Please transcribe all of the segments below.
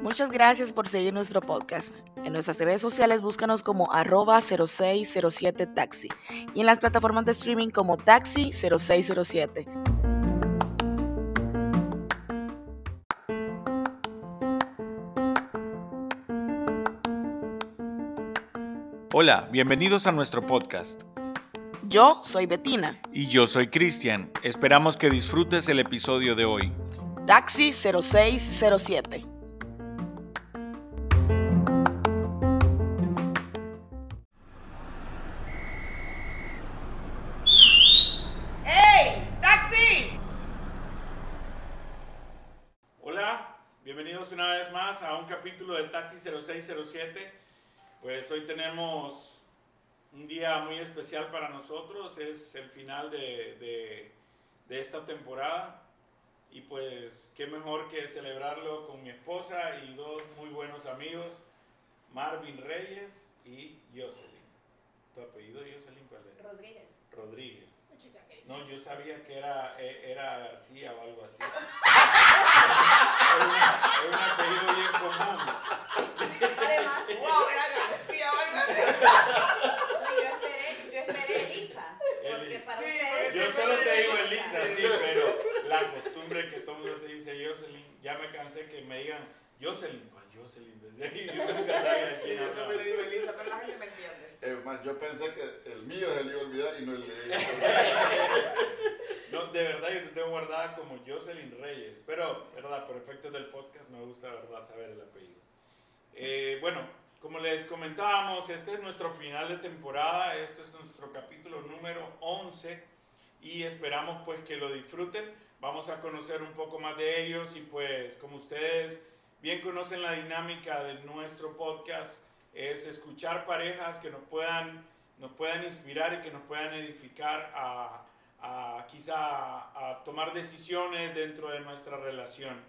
Muchas gracias por seguir nuestro podcast. En nuestras redes sociales búscanos como arroba 0607 taxi y en las plataformas de streaming como taxi 0607. Hola, bienvenidos a nuestro podcast. Yo soy Betina. Y yo soy Cristian. Esperamos que disfrutes el episodio de hoy. Taxi 0607. ¡Hey! ¡Taxi! Hola, bienvenidos una vez más a un capítulo de Taxi 0607. Pues hoy tenemos día muy especial para nosotros, es el final de, de- de esta temporada y pues qué mejor que celebrarlo con mi esposa y dos muy buenos amigos, Marvin Reyes y Jocelyn. ¿Tu apellido Jocelyn cuál es? Rodríguez. Rodríguez. No, yo sabía que era, e- era García o algo así. es, una- es un apellido bien común. Además, ¡Wow! Era García, no, yo esperé, yo esperé Elisa. Porque Elisa. para Sí, ustedes. Yo es solo te digo Elisa. Elisa, sí, pero la costumbre que todo el mundo te dice Jocelyn, ya me cansé que me digan Jocelyn, ¿cuál Jocelyn? Desde ahí yo siempre le digo Elisa, pero la gente me entiende. Más, yo pensé que el mío se le iba a olvidar y no el de ella. No, de verdad yo te tengo guardada como Jocelyn Reyes, pero, verdad, por efectos del podcast me gusta, verdad, saber el apellido. Eh, bueno, como les comentábamos, este es nuestro final de temporada, este es nuestro capítulo número 11 y esperamos pues que lo disfruten. Vamos a conocer un poco más de ellos y pues como ustedes bien conocen la dinámica de nuestro podcast, es escuchar parejas que nos puedan, nos puedan inspirar y que nos puedan edificar a, quizá a tomar decisiones dentro de nuestra relación.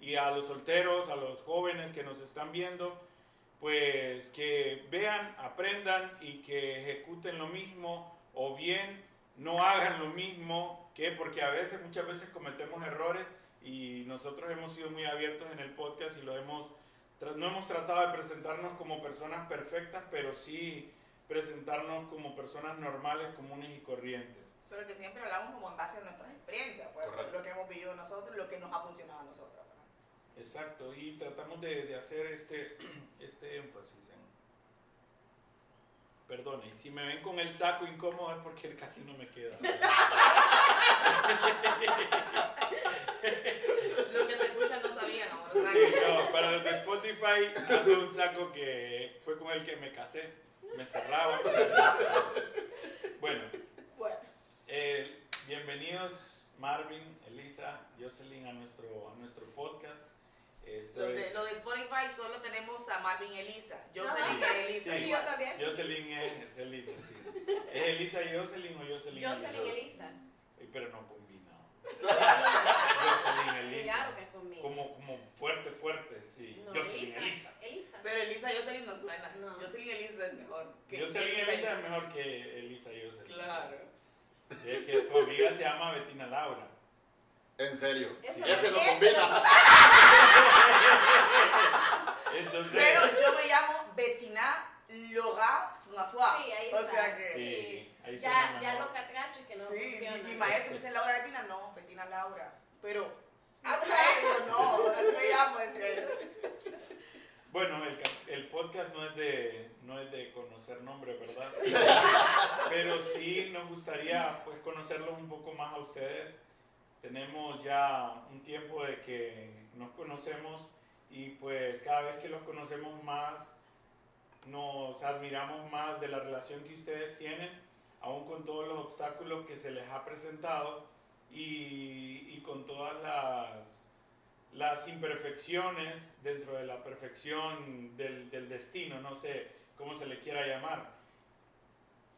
Y a los solteros, a los jóvenes que nos están viendo, pues que vean, aprendan y que ejecuten lo mismo o bien no hagan lo mismo que porque a veces, muchas veces cometemos errores y nosotros hemos sido muy abiertos en el podcast y lo hemos, no hemos tratado de presentarnos como personas perfectas, pero sí presentarnos como personas normales, comunes y corrientes. Pero que siempre hablamos como en base a nuestras experiencias, pues Correcto. lo que hemos vivido nosotros, lo que nos ha funcionado a nosotros. ¿verdad? Exacto, y tratamos de, de hacer este, este énfasis en... Perdone, si me ven con el saco incómodo es porque casi no me queda. Lo que te escuchan no sabían, amor. O sea, Sí, que- no, para los de Spotify ando un saco que fue con el que me casé, me cerraba. Bueno, Bueno, eh, bienvenidos Marvin, Elisa, Jocelyn a nuestro, a nuestro podcast. Esto lo de, es- lo de Spotify solo tenemos a Marvin y Elisa. Yo No. Elisa Elisa. Sí. Sí, yo también. Jocelyn es, es Elisa, sí. ¿Es Elisa y Jocelyn o Jocelyn y Jocelyn Elisa. Eh, Pero no combina. Jocelyn Elisa. Claro que es conmigo. Como, como fuerte, fuerte, sí. No, Jocelyn Elisa. Elisa. Pero Elisa y Jocelyn no suena. No. Jocelyn y Elisa es mejor. que Jocelyn Elisa y- Elisa es mejor que Elisa y Jocelyn. Claro. Sí, es que tu amiga se llama Betina Laura. En serio. Eso- Ese no combina. Entonces, Pero yo me llamo Bettina Laura François. Sí, ahí O está. sea que. sí, ahí Ya, ya lo catracho que no sí, mi, funciona. mi maestro me dice Laura Bettina, no, Bettina Laura. Pero. Hazme eso, no, así me llamo. decía yo. Bueno, el, el podcast no es de no es de conocer nombres, ¿verdad? Pero sí nos gustaría pues conocerlos un poco más a ustedes. Tenemos ya un tiempo de que nos conocemos y pues cada vez que los conocemos más nos admiramos más de la relación que ustedes tienen, aún con todos los obstáculos que se les ha presentado y, y con todas las las imperfecciones dentro de la perfección del, del destino, no sé cómo se le quiera llamar.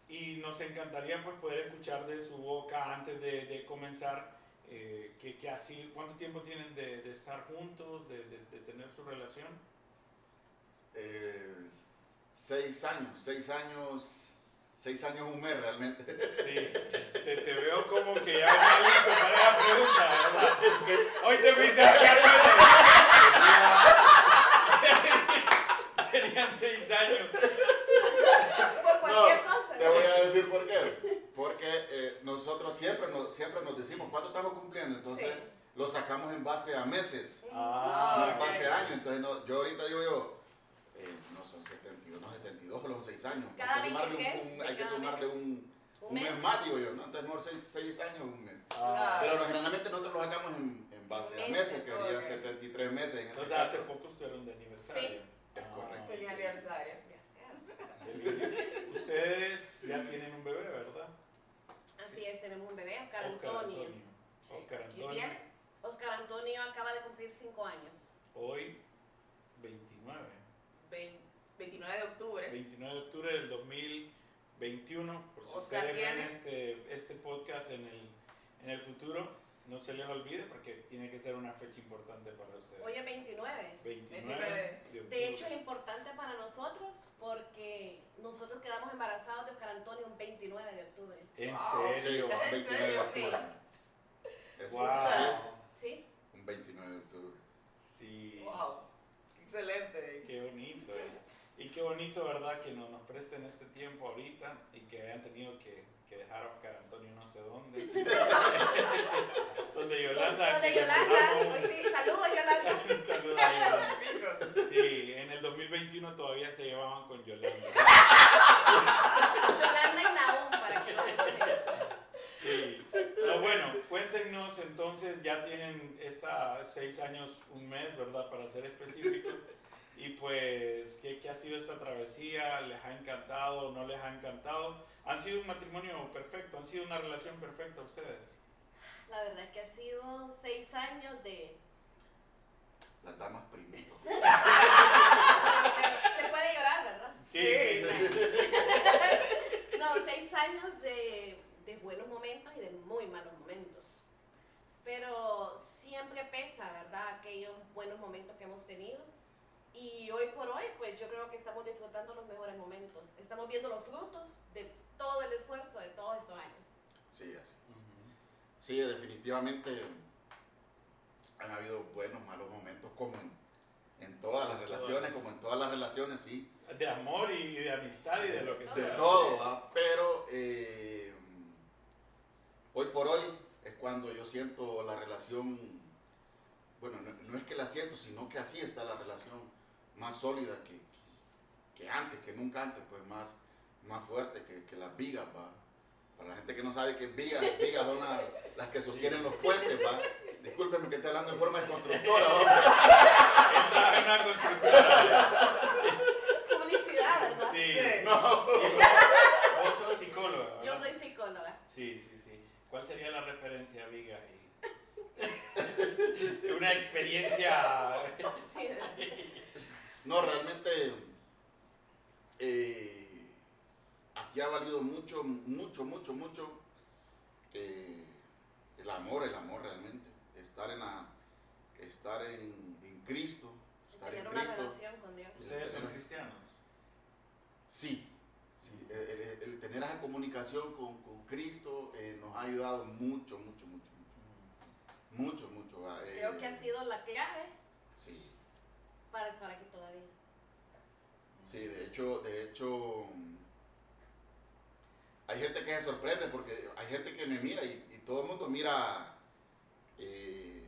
Y nos encantaría pues poder escuchar de su boca antes de, de comenzar eh, que, que, así, ¿cuánto tiempo tienen de, de estar juntos, de, de, de, tener su relación? Eh, seis años, seis años, seis años un mes realmente. Sí, te, te veo como que ya me listo para la pregunta, ¿verdad? Es que hoy te fuiste a Serían seis años. Por cualquier no, cosa. Te voy a decir por qué nos decimos cuánto estamos cumpliendo, entonces Sí. lo sacamos en base a meses, Ah, no Ah, en base a años. Entonces no, yo ahorita digo yo, eh, no son 72, no 72, pero son 6 años. Cada hay que sumarle, 23 un, hay que sumarle mes. un, mes. más, digo yo, ¿no? Entonces mejor 6, años, un mes. ah. Pero generalmente nosotros lo sacamos en, en base a Meses, que serían ok. 73 meses en este Entonces hace caso. poco estuvieron de aniversario. Sí. Es correcto. Feliz aniversario. Gracias. Ustedes ya tienen un bebé, ¿verdad? Así es, tenemos un bebé, Oscar Oscar Antonio. Oscar ¿Qué Antonio. tiene? Oscar Antonio acaba de cumplir 5 años. Hoy, 29. Vein- 29 de octubre. 29 de octubre del 2021. Por si Oscar ustedes ven este, este podcast en el, en el futuro, no se les olvide porque tiene que ser una fecha importante para ustedes. Hoy es 29. 29 de hecho, es importante para nosotros porque nosotros quedamos embarazados de Oscar Antonio un 29 de octubre. ¿En Wow. Sí, serio? un ¿En 29 de serio? octubre. Eso, Wow. es, ¿Sí? un 29 de octubre. Sí. Wow. Excelente. Qué bonito. eh. Y qué bonito, ¿verdad? Que no nos presten este tiempo ahorita y que hayan tenido que, que dejar a Oscar Antonio no sé dónde. Donde Yolanda. Donde Yolanda, pues sí, saludos Yolanda. Un saludo a Yolanda. Sí, en el 2021 todavía se llevaban con Yolanda. Yolanda y Naum, para que no se entiendan. Sí. Pero bueno, cuéntenos entonces, ya tienen esta seis años, un mes, ¿verdad? Para ser específicos. Y pues, ¿qué, ¿qué ha sido esta travesía? ¿Les ha encantado? ¿No les ha encantado? ¿Han sido un matrimonio perfecto? ¿Han sido una relación perfecta ustedes? La verdad es que ha sido seis años de... Las damas primero. Se puede llorar, ¿verdad? Sí, sí, sí. No, seis años de, de buenos momentos y de muy malos momentos. Pero siempre pesa, ¿verdad? Aquellos buenos momentos que hemos tenido. Y hoy por hoy, pues yo creo que estamos disfrutando los mejores momentos. Estamos viendo los frutos de todo el esfuerzo de todos estos años. Sí, así. Sí, definitivamente han habido buenos, malos momentos, como en, en todas las relaciones, como en todas las relaciones, sí. De amor y de amistad y de lo que De sea. todo, ¿va? pero eh, hoy por hoy es cuando yo siento la relación, bueno, no, no es que la siento, sino que así está la relación más sólida que, que, que antes, que nunca antes, pues más, más fuerte que, que las vigas, ¿va? Para la gente que no sabe que vigas, vigas son las, las que sostienen los puentes, ¿va? Discúlpenme que esté hablando en forma de constructora, en una constructora. Publicidad, ¿verdad? Sí. Sí. No. Vos sos psicóloga. ¿verdad? Yo soy psicóloga. Sí, sí, sí. ¿Cuál sería la referencia, Viga? Y- Una experiencia. No, realmente eh, aquí ha valido mucho, mucho, mucho, mucho eh, el amor, el amor realmente. Estar en la, estar en, en Cristo, estar en Tener una Cristo. relación con Dios. ¿Ustedes son cristianos? Sí, sí, el, el- el tener esa comunicación con, con Cristo eh, nos ha ayudado mucho, mucho, mucho, mucho, mucho, mucho. ah, eh, Creo que ha sido la clave Sí. Para estar aquí todavía. Sí, de hecho, de hecho, hay gente que se sorprende porque hay gente que me mira y, y todo el mundo mira eh,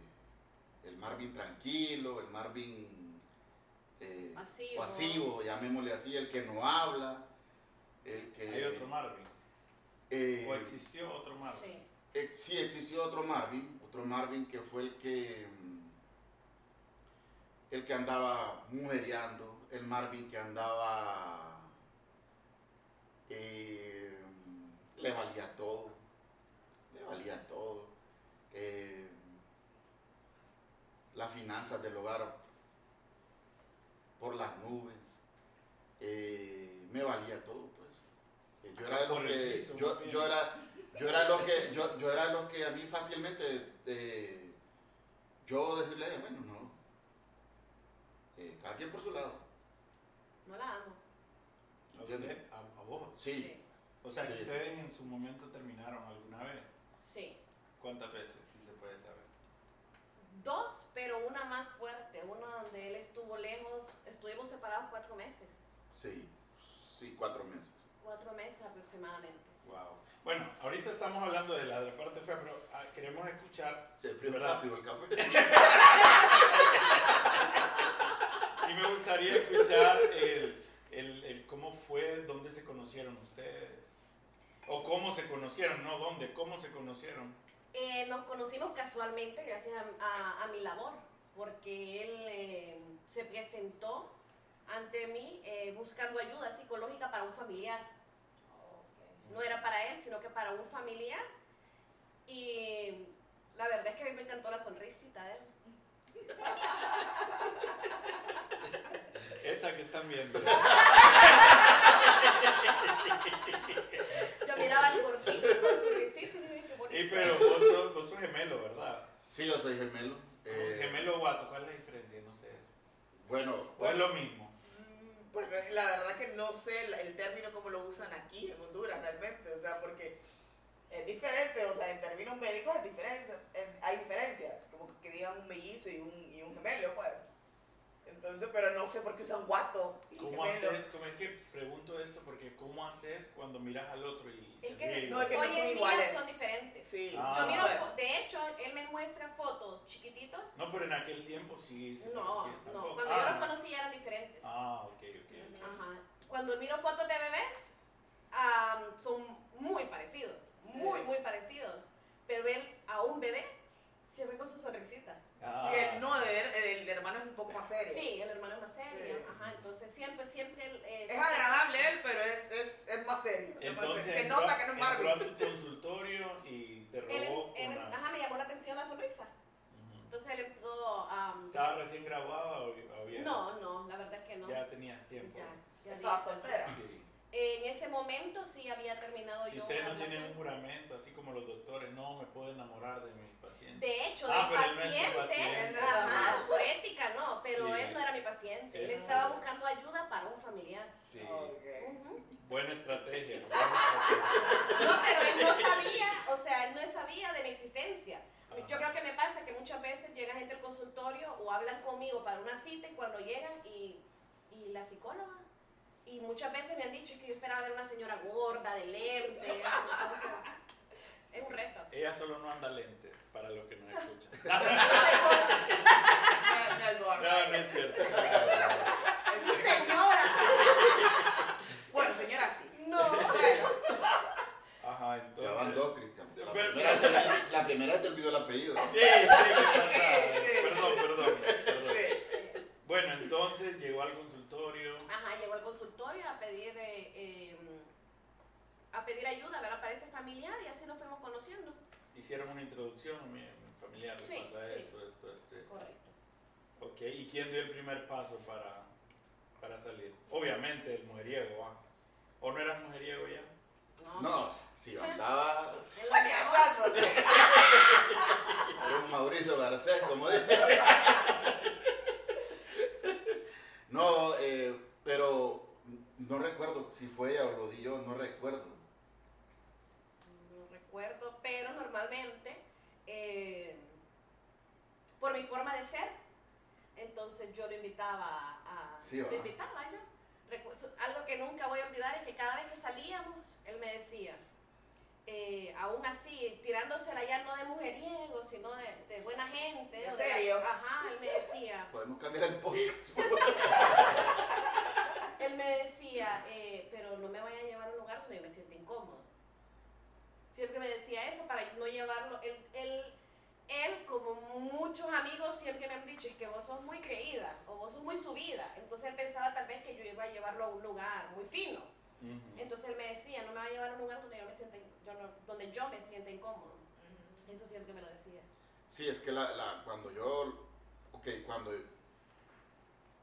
el Marvin tranquilo, el Marvin eh, Pasivo. pasivo, llamémosle así, el que no habla, el que... ¿Hay otro Marvin? eh, ¿O existió otro Marvin? Sí. eh, sí existió otro Marvin, otro Marvin que fue el que mm, el que andaba mujeriando, el Marvin que andaba eh, le valía todo, le valía todo. eh, las finanzas del hogar por las nubes, eh, me valía todo pues. Yo era de que piso, yo, yo era yo era lo que yo, yo era lo que a mí fácilmente yo decirle bueno no eh, cada quien por su lado No la amo. ¿A ¿Entiendes? usted? ¿A, a vos? sí, O sea, que Sí. ustedes en su momento terminaron alguna vez. Sí. ¿Cuántas veces? Si se puede saber. Dos, pero una más fuerte. Una donde él estuvo lejos. Estuvimos separados cuatro meses. sí sí cuatro meses Cuatro meses aproximadamente. Wow. Bueno, ahorita estamos hablando de la, de la parte fea, pero ah, queremos escuchar. Se enfrió rápido el café. Sí me gustaría escuchar el, el, el cómo fue, dónde se conocieron ustedes. O cómo se conocieron, no dónde, cómo se conocieron. Eh, nos conocimos casualmente gracias a, a- a mi labor, porque él eh, se presentó ante mí eh, buscando ayuda psicológica para un familiar. No era para él, sino que para un familiar. Y la verdad es que a mí me encantó la sonrisita de él. Esa que están viendo. Yo miraba el gordito con su risita y dije, qué bonito. Y pero vos sos, vos sos gemelo, ¿verdad? Sí, yo soy gemelo. eh, Gemelo guato, ¿cuál es la diferencia? No sé eso. Bueno, ¿O es lo mismo? Mm, Bueno, la verdad que no sé el, el término como lo usan aquí en Honduras realmente, o sea, porque es diferente, o sea, en términos médicos es diferencia, en- hay diferencias, como que digan un mellizo y un, y un gemelo, pues. Entonces, pero no sé por qué usan guato y ¿Cómo gemelo. haces? ¿Cómo es que pregunto esto? Porque ¿cómo haces cuando miras al otro y se Es que, ríe? No, es que no hoy son en día iguales. son diferentes. Sí, Ah. Yo miro de hecho, él me muestra fotos chiquititos. No, pero en aquel tiempo sí. se No, parecía no, tampoco. cuando ah, yo los conocí ya eran diferentes. Ah, ok, ok. Ajá. Cuando miro fotos de bebés, am, son muy parecidos, muy, muy parecidos. Pero él a un bebé siempre con su sonrisita. Ah, Sí, el, no, ver, el, hermano es un poco más serio. Sí, el hermano es más serio. Sí. Ajá, entonces siempre, siempre eh, Es agradable él, pero es, es, es más serio. Entonces. Se entró, nota que no es entró a tu consultorio y te robó él- una... ajá, me llamó la atención la sonrisa. Ujú. Entonces él entró am, ¿Estaba recién graduada o, había- No, no, la verdad es que no. Ya tenías tiempo. Ya, ya Estaba soltera. Sí. En ese momento sí había terminado Y yo. ustedes no tienen un juramento, así como los doctores, no me puedo enamorar de mi paciente. De hecho, Ah, del paciente, paciente. ajá, por ética no, pero Sí. él no era mi paciente. Él Es- estaba buscando ayuda para un familiar. Sí. Buena estrategia. buena estrategia. No, pero él no sabía, o sea, él no sabía de mi existencia. Ajá. Yo creo que me pasa que muchas veces llega gente al consultorio o hablan conmigo para una cita y cuando llegan y, y la psicóloga. Y muchas veces me han dicho que yo esperaba ver una señora gorda, de lentes. entonces, es un reto. Ella solo no anda lentes, para los que nos escuchan. No, no es gorda. No, no es cierto. Señora, Bueno, señora, sí. no. Bueno, Ajá, ya van entonces... dos, Cristian. La Pero- primera, te olvidó- la primera te olvidó el apellido. Sí, sí, ¿qué pasa? Sí, sí. Perdón, perdón, perdón. sí. Bueno, entonces llegó al consultorio. Ajá, llegó al consultorio a pedir eh, eh, a pedir ayuda, ¿verdad? Para ese familiar y así nos fuimos conociendo. Hicieron una introducción, mi, mi familiar le Sí, pasa sí. esto, esto, esto, esto. Correcto. Ok, ¿y quién dio el primer paso para, para salir? Obviamente el mujeriego, ¿ah? ¿O no eras mujeriego ya? No. No, si andaba En la mejor- Payasazo. era un Mauricio Garcés, como dice. No, eh, pero no recuerdo si fue ella o lo di yo, no recuerdo. No recuerdo, pero normalmente, eh, por mi forma de ser, entonces yo lo invitaba a... Sí, lo invitaba yo. Algo que nunca voy a olvidar es que cada vez que salíamos, él me decía, eh, aún así, tirándosela ya no de mujeriego, sino de, de buena gente. ¿En de- serio? ajá, él me decía, Podemos cambiar el podcast. él me decía, eh, pero no me vaya a llevar a un lugar donde yo me sienta incómodo. Siempre me decía eso para no llevarlo. Él, él, él, como muchos amigos, siempre me han dicho, es que vos sos muy creída o vos sos muy subida. Entonces él pensaba tal vez que yo iba a llevarlo a un lugar muy fino. Entonces él me decía, no me va a llevar a un lugar donde yo me sienta, in- yo no- donde yo me sienta incómodo. Eso siempre me lo decía. Sí, es que la, la- cuando yo, ok, cuando,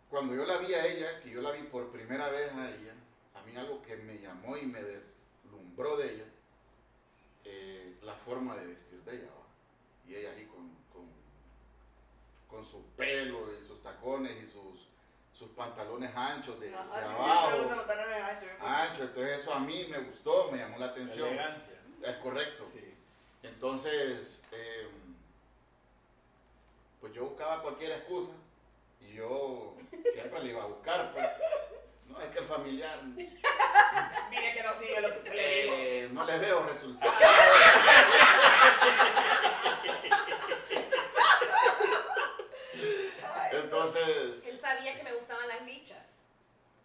cuando yo la vi a ella, que yo la vi por primera vez a ella, a mí algo que me llamó y me deslumbró de ella, eh, la forma de vestir de ella, ¿va? y ella ahí con, con, con su pelo y sus tacones y sus, sus pantalones anchos de, de Ajá, sí, abajo, gusta pantalones anchos. ancho, entonces eso a mí me gustó, me llamó la atención, Elegancia. es correcto. Sí. Entonces, eh, pues yo buscaba cualquier excusa y yo siempre le iba a buscar. Pues. No, es que el familiar Mire que no sigue lo que se le dijo. eh, no le veo resultados. Entonces, Él sabía que me gustaban las lichas.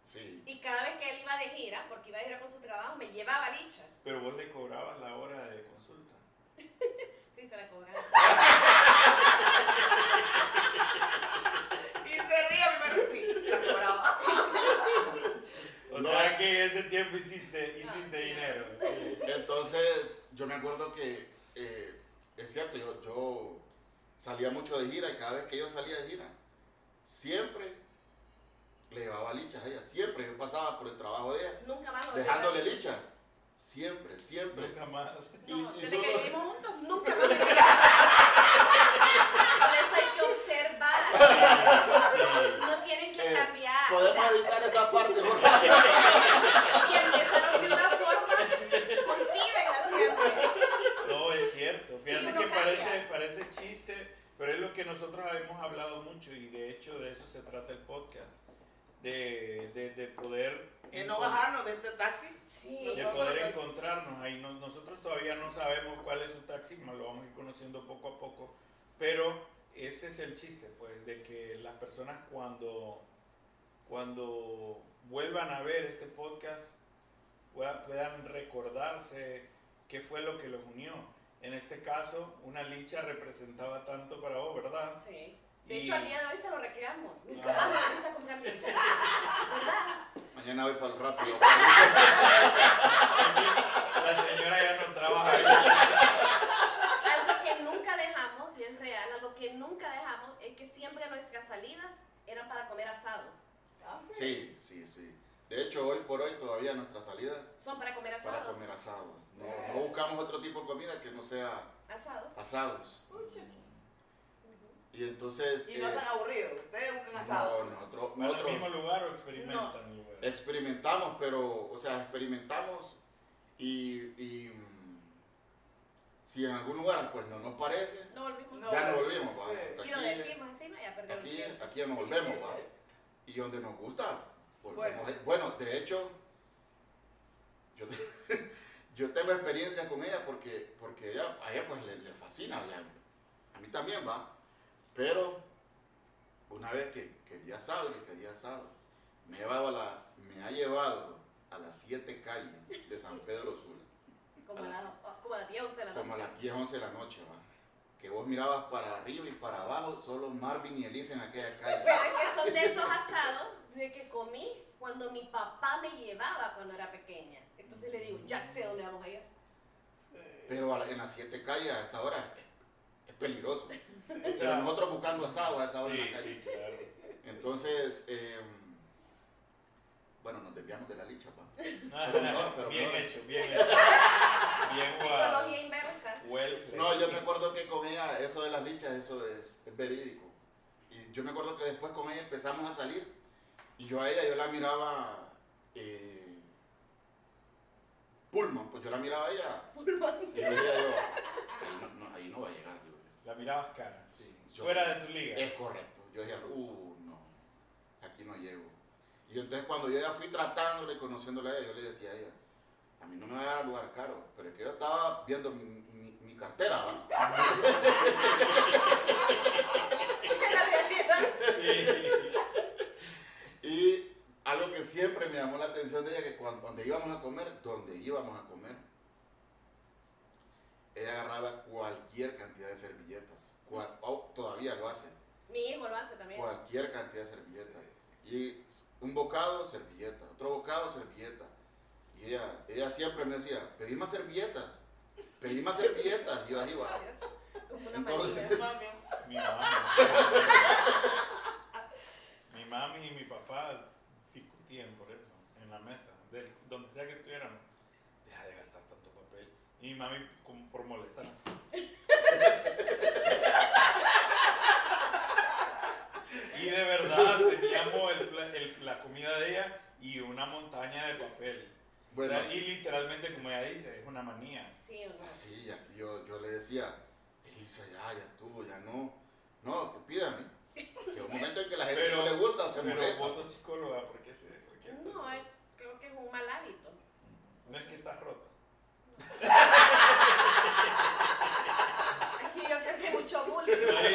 sí. Y cada vez que él iba de gira, porque iba de gira con su trabajo, me llevaba lichas. Pero vos le cobrabas la hora de consulta. Sí, se la cobraba. Y se ríe pero sí, se la cobraba. O No. sea que ese tiempo hiciste, hiciste Ah, dinero. sí. Entonces, yo me acuerdo que, eh, es cierto, yo, yo salía mucho de gira y cada vez que yo salía de gira, siempre le llevaba lichas a ella. Siempre yo pasaba por el trabajo de ella, Nunca más dejándole lichas. Siempre, siempre. Nunca más. Y- No, y desde solo- que vivimos juntos, nunca más Por eso hay que observar. Sí. No tienen que Eh, cambiar. o Podemos sea, evitar esa parte, y empezaron de una forma, cultívenla siempre. No, es cierto. Fíjate que cambia. parece, parece chiste, pero es lo que nosotros hemos hablado mucho y de hecho de eso se trata el podcast. De, de, de poder... De no bajarnos de este taxi. Sí. De poder encontrarnos ahí. No- nosotros todavía no sabemos cuál es su taxi, más lo vamos a ir conociendo poco a poco. Pero ese es el chiste, pues, de que las personas cuando, cuando vuelvan a ver este podcast pueda- puedan recordarse qué fue lo que los unió. En este caso, una licha representaba tanto para vos, ¿verdad? Sí. De Y- hecho, al día de hoy se lo reclamo. Nunca Ah. más me gusta comprar lichas. ¿Verdad? Mañana voy para el rápido. La señora ya no trabaja. Algo que nunca dejamos, y es real, algo que nunca dejamos es que siempre nuestras salidas eran para comer asados. Ah, Sí, sí, sí. De hecho, hoy por hoy todavía nuestras salidas Son para comer asados. para comer asado. No, no buscamos otro tipo de comida que no sea Asados. asados. Pucha. Y entonces... Y no eh, se han aburrido. Ustedes buscan asado. No, nosotros, ¿Van al mismo lugar o experimentan? lugar? experimentamos, pero, o sea, experimentamos y, y, si en algún lugar pues no nos parece, No volvimos. No. ya no volvimos, ¿va? sí. Y lo Aquí- decimos así, no, ya perdieron aquí, aquí ya nos volvemos, ¿va? Y donde nos gusta, volvemos. Bueno. Bueno, de hecho, yo, te- yo tengo experiencia con ella porque, porque ella, a ella pues le, le fascina, ya, a mí también va, pero una vez que quería asado y que quería asado, me, ha llevado a la, me ha llevado a las siete calles de San Pedro Sula, Como a las- como a las 10, 11 de la como a noche. las 10, 11 de la noche, va. Que vos mirabas para arriba y para abajo, solo Marvin y Elisa en aquella calle. Pero es que son de esos asados de que comí cuando mi papá me llevaba cuando era pequeña. Entonces le digo, ya sé dónde vamos a ir. Sí. Pero la- en las siete calles a esa hora peligroso. O Pero sea, nosotros buscando asado a esa hora en sí, la calle. sí, claro. Entonces, eh, bueno, nos desviamos de la licha, pa. Ah, mejor, pero bien mejor. hecho, bien hecho. Bien. Psicología inversa. Well. No, yo me acuerdo que con ella, eso de las lichas, eso es, es verídico. Y yo me acuerdo que después con ella empezamos a salir y yo a ella, yo la miraba eh, Pullman, pues yo la miraba a ella y yo decía yo, ahí no, no, ahí no va a llegar. La mirabas cara, sí. Yo- Fuera de tu liga. Es correcto. Yo decía, uh, no, aquí no llego. Y entonces cuando yo ya fui tratándole, conociéndole a ella, yo le decía a ella, a mí no me va a dar lugar caro, pero es que yo estaba viendo mi, mi- mi cartera. Sí. Y algo que siempre me llamó la atención de ella, que cuando donde íbamos a comer, donde íbamos a comer, ella agarraba cualquier cantidad de servilletas. Cual- oh, todavía lo hace. Mi hijo lo hace también. cualquier cantidad de servilletas. Y un bocado, servilleta. Otro bocado, servilleta. Y ella, ella siempre me decía, pedí más servilletas. Pedí más servilletas. Y yo ahí va. Como una Entonces- Mi mami. mi mami y mi papá discutían por eso, en la mesa, de- donde sea que estuvieran. Deja de gastar tanto papel. Y mi mami, por molestar. Y de verdad teníamos el el- la comida de ella y una montaña de papel. Bueno, y literalmente, como ella dice, es una manía. Sí o no. así, aquí yo, yo le decía, Elisa, ya, ya estuvo, ya no. No, que pídame. Que un momento en que la gente Pero- no le gusta o se Pero molesta. vos sos psicóloga, ¿por qué, se, por qué No, eh, creo que es un mal hábito. No es que estás rota. Aquí yo creo que hay mucho bullying. No hay,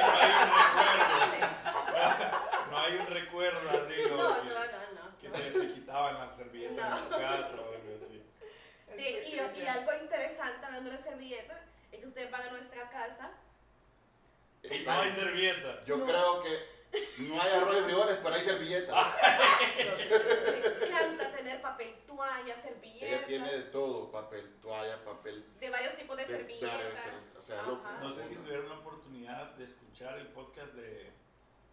no hay un recuerdo. No hay un recuerdo así No, no, que, no, no. que te, te quitaban las servilletas en tu casa o algo así. Sí, y, y algo interesante hablando de servilletas es que ustedes van a nuestra casa. No hay servilleta. Yo No. creo que no hay arroz y frijoles, pero hay servilletas. Ah. Me encanta tener papel toalla, Ella servilletas, tiene de todo, papel, toalla, papel. de varios tipos de de- servilletas. de- o sea, lo- Ajá. No sé si tuvieron la oportunidad de escuchar el podcast de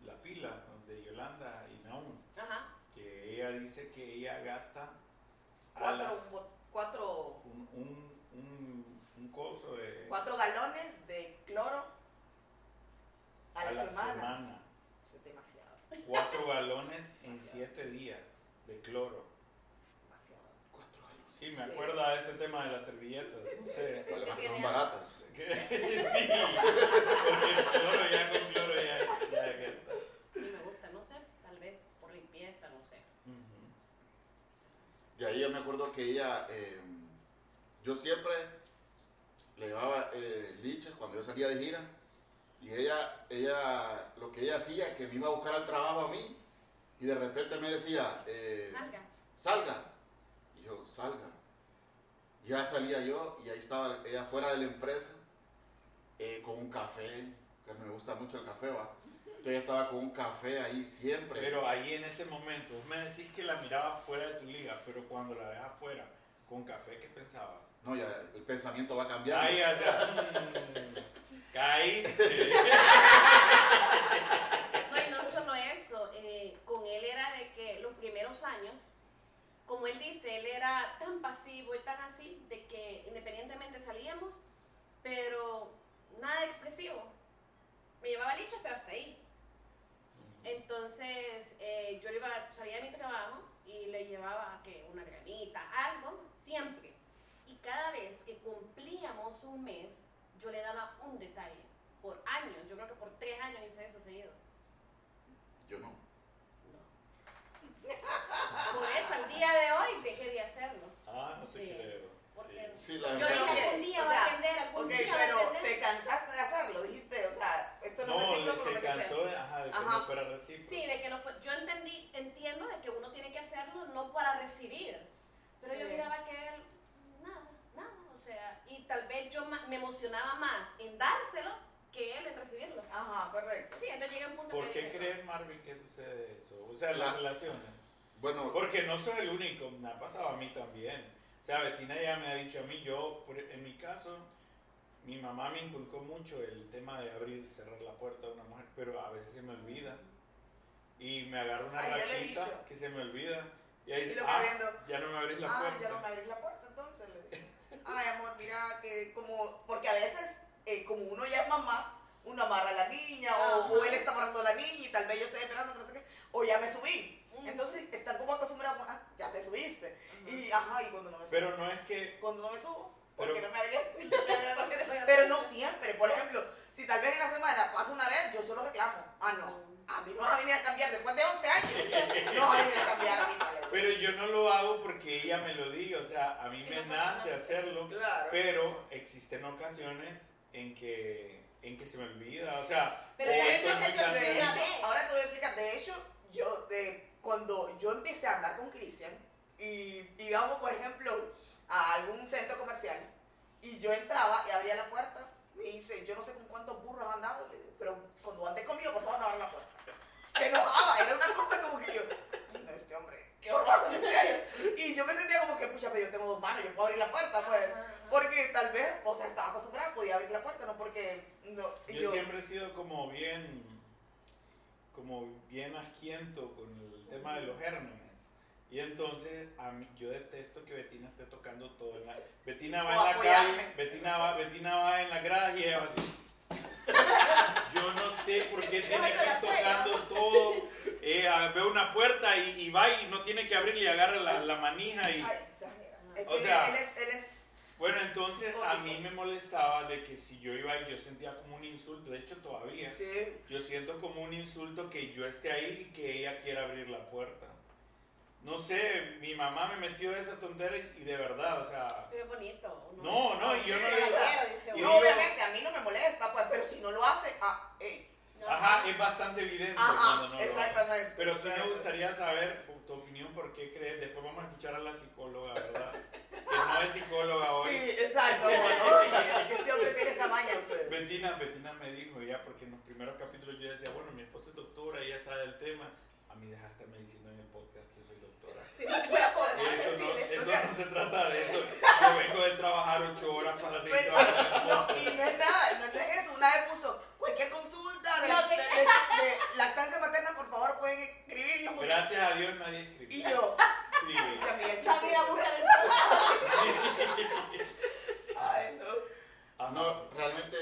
La Pila, de Yolanda y Naum, Ajá. que ella dice que ella gasta a Cuatro, las- cuatro, un, un, un, un coso de, cuatro galones de cloro a, la, semana. semana. Cuatro galones en siete días de cloro. Demasiado. Cuatro años. Sí, me Sí. acuerda de ese tema de las servilletas. No sé. Además que tiene- son baratas. Que- sí, porque el cloro ya con cloro ya, ya gasta. Sí, me gusta, no sé, tal vez por limpieza, no sé. Ujú. Y ahí yo me acuerdo que ella, eh, yo siempre le llevaba eh, lichas cuando yo salía de gira. Y ella, ella, lo que ella hacía, que me iba a buscar al trabajo a mí. Y de repente me decía, eh, Salga. salga. Y yo, salga. Y ya salía yo y ahí estaba ella fuera de la empresa eh, con un café, que me gusta mucho el café, va. Entonces ella estaba con un café ahí siempre. Pero ahí en ese momento, vos me decís que la mirabas fuera de tu liga, pero cuando la ves afuera con café, ¿qué pensabas? no, ya el pensamiento va cambiando. Ahí, o sea, mm, caíste. No, y no solo eso, eh, con él era de que los primeros años, como él dice, él era tan pasivo y tan así, de que independientemente salíamos, pero nada expresivo. Me llevaba lichas, pero hasta ahí. Entonces, eh, yo le iba, salía de mi trabajo y le llevaba que una granita, algo, siempre. Y cada vez que cumplíamos un mes, yo le daba un detalle. Por años, yo creo que por tres años hice eso seguido. Yo no. No. Por eso, al día de hoy dejé de hacerlo. Ah, no te Sí. creo. Porque Sí, la yo. Pero dije que, algún día o va a sea, aprender, algún Ok, día va a pero te cansaste de hacerlo, dijiste, o sea, esto no, No, me sirve por lo se que sea. cansó de, ajá, de que Ajá. no fuera recíproco. Sí, de que no fue. Yo entendí, entiendo de que uno tiene que hacerlo no para recibir. Pero yo Sí. miraba que él, sea, y tal vez yo ma- me emocionaba más en dárselo que él en recibirlo. Ajá, correcto. Sí, entonces llegué a un punto ¿Por que qué dije, crees, Marvin, que sucede eso? O sea, las La- relaciones. Bueno, Porque no soy el único, me ha pasado a mí también. O sea, Betina ya me ha dicho a mí, yo, por- en mi caso, mi mamá me inculcó mucho el tema de abrir y cerrar la puerta de una mujer, pero a veces se me olvida. Y me agarro una Ay, rachita que se me olvida. Y ahí Y lo ah, ya no me abrís la ah, puerta. ya no me abrís la puerta entonces. Le dije. Ay, amor, mira que como, porque a veces, eh, como uno ya es mamá, uno amarra a la niña, o, él está amarrando a la niña y tal vez yo estoy esperando que no sé qué, o ya me subí. Mm. Entonces están como acostumbrados, ah, ya te subiste. Ajá. Y ajá, y cuando no me subo. Pero no es que... cuando no me subo, Pero- porque no me abrías. Pero no siempre. Por ejemplo, si tal vez en la semana pasa una vez, yo solo reclamo. Ah, no. A mí me vas a venir a cambiar después de 11 años. No vas a venir a cambiar a mí. parece. Pero yo no lo hago porque ella me lo diga, o sea, a mí Sí, me no, nace no, hacerlo, Claro. pero existen ocasiones en que, en que se me olvida, o sea, Pero estoy hecho se te De olvida. ahora te voy a explicar. De hecho, yo, de, cuando yo empecé a andar con Cristian y íbamos, por ejemplo, a algún centro comercial y yo entraba y abría la puerta, me dice, yo no sé con cuántos burros han digo, pero cuando ande conmigo, por favor, no abran la puerta. Se enojaba, era una cosa como que yo, "Ay, no, este hombre, qué horror, yo. Y yo me sentía como que, pucha, pero yo tengo dos manos, yo puedo abrir la puerta, pues. Porque tal vez, o sea, estaba acostumbrada, podía abrir la puerta, no porque, no, y Yo siempre he sido como bien, como bien asquiento con el tema de los gérmenes. Y entonces a mí, yo detesto que Betina esté tocando todo. En la, Betina va en la calle, Betina va, Betina va en la grada y ella va así. Yo no sé por qué tiene que ir tocando todo. Eh, ah, ve una puerta y, y va y no tiene que abrirle y agarra la, la manija y... Ay, exagera. Es O sea- él es, él es, Bueno, entonces a mí me molestaba de que si yo iba y yo sentía como un insulto, de hecho todavía, sí. yo siento como un insulto que yo esté ahí y que ella quiera abrir la puerta. No sé, mi mamá me metió esa tontería y de verdad, o sea, Pero es bonito. uno- No, no, y yo no y No, obviamente, a mí no me molesta, pues, pero si no lo hace, ah, ey. ajá, es bastante evidente Ajá, cuando no lo hace. exactamente. Pero sí me gustaría saber tu opinión, por qué crees, después vamos a escuchar a la psicóloga, ¿verdad? Que no es psicóloga hoy. Sí, exacto. Oye, que siempre tiene esa maña usted. Betina, Betina me dijo ya, porque en los primeros capítulos yo decía, bueno, mi esposa es doctora, ella sabe del tema. A mí dejaste estarme diciendo en el podcast que yo soy doctora. Sí, voy a Eso no, decirle. eso no se trata de eso. Yo vengo de trabajar ocho horas para seguir Pues, trabajando. No, podcast. y no es nada, no, es eso. Una vez puso cualquier consulta de, Lo que- de- de- de lactancia materna, por favor, pueden escribir. Y Gracias a Dios nadie y escribió. yo, Sí. dice a Miguel, ¿qué Va es a ir a eso? buscar el Ay, no. No, realmente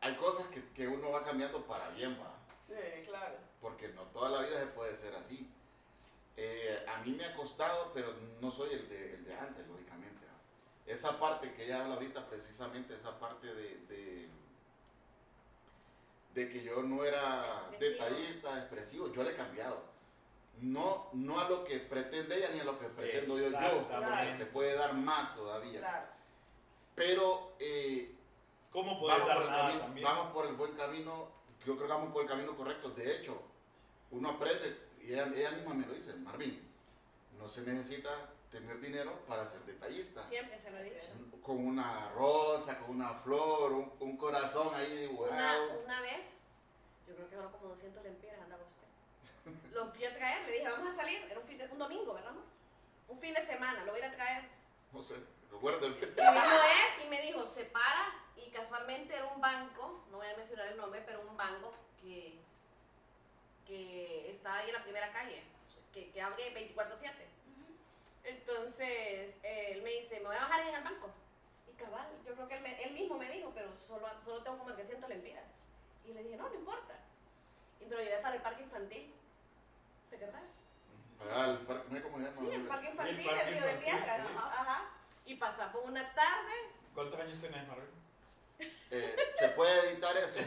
hay cosas que, que uno va cambiando para bien, va. Sí, claro. Porque no toda la vida se puede ser así. Eh, a mí me ha costado, pero no soy el de, el de antes, lógicamente. ¿va? Esa parte que ella habla ahorita, precisamente esa parte de, de, de que yo no era Expresivo. detallista, expresivo, yo le he cambiado. No, no a lo que pretende ella ni a lo que pretendo yo. yo. Exactamente. Se puede dar más todavía. Claro. Pero eh, ¿Cómo poder vamos, dar por el nada camino, también? vamos por el buen camino. Yo creo que vamos por el camino correcto. De hecho, uno aprende, y ella, ella misma me lo dice, Marvin, no se necesita tener dinero para ser detallista. Siempre se lo he dicho. Con una rosa, con una flor, un, un corazón ahí Una, dibujado. una vez, yo creo que fueron como 200 lempiras andaba usted. Lo fui a traer, le dije, vamos a salir. Era un, fin de, un domingo, ¿verdad? Un fin de semana, lo voy a ir a traer. No sé, recuerdo. Y vino él y me dijo, se para. Y casualmente era un banco, no voy a mencionar el nombre, pero un banco que, que está ahí en la primera calle, que, que abre 24-7. Entonces, él me dice, me voy a bajar en el banco. Y cabal, yo creo que él, me- él mismo me dijo, pero solo, solo tengo como 300 lempiras. Y le dije, no, no importa. Y me lo llevé para el parque infantil. ¿Te acuerdas? Ah, el parque, ¿no? ¿cómo se llama? Sí, el parque infantil, el, parque Río de infantil, Piedras. sí. Ajá. Y pasamos una tarde. ¿Cuántos años tenés, Marvin? Eh, ¿Se puede editar eso? ¿No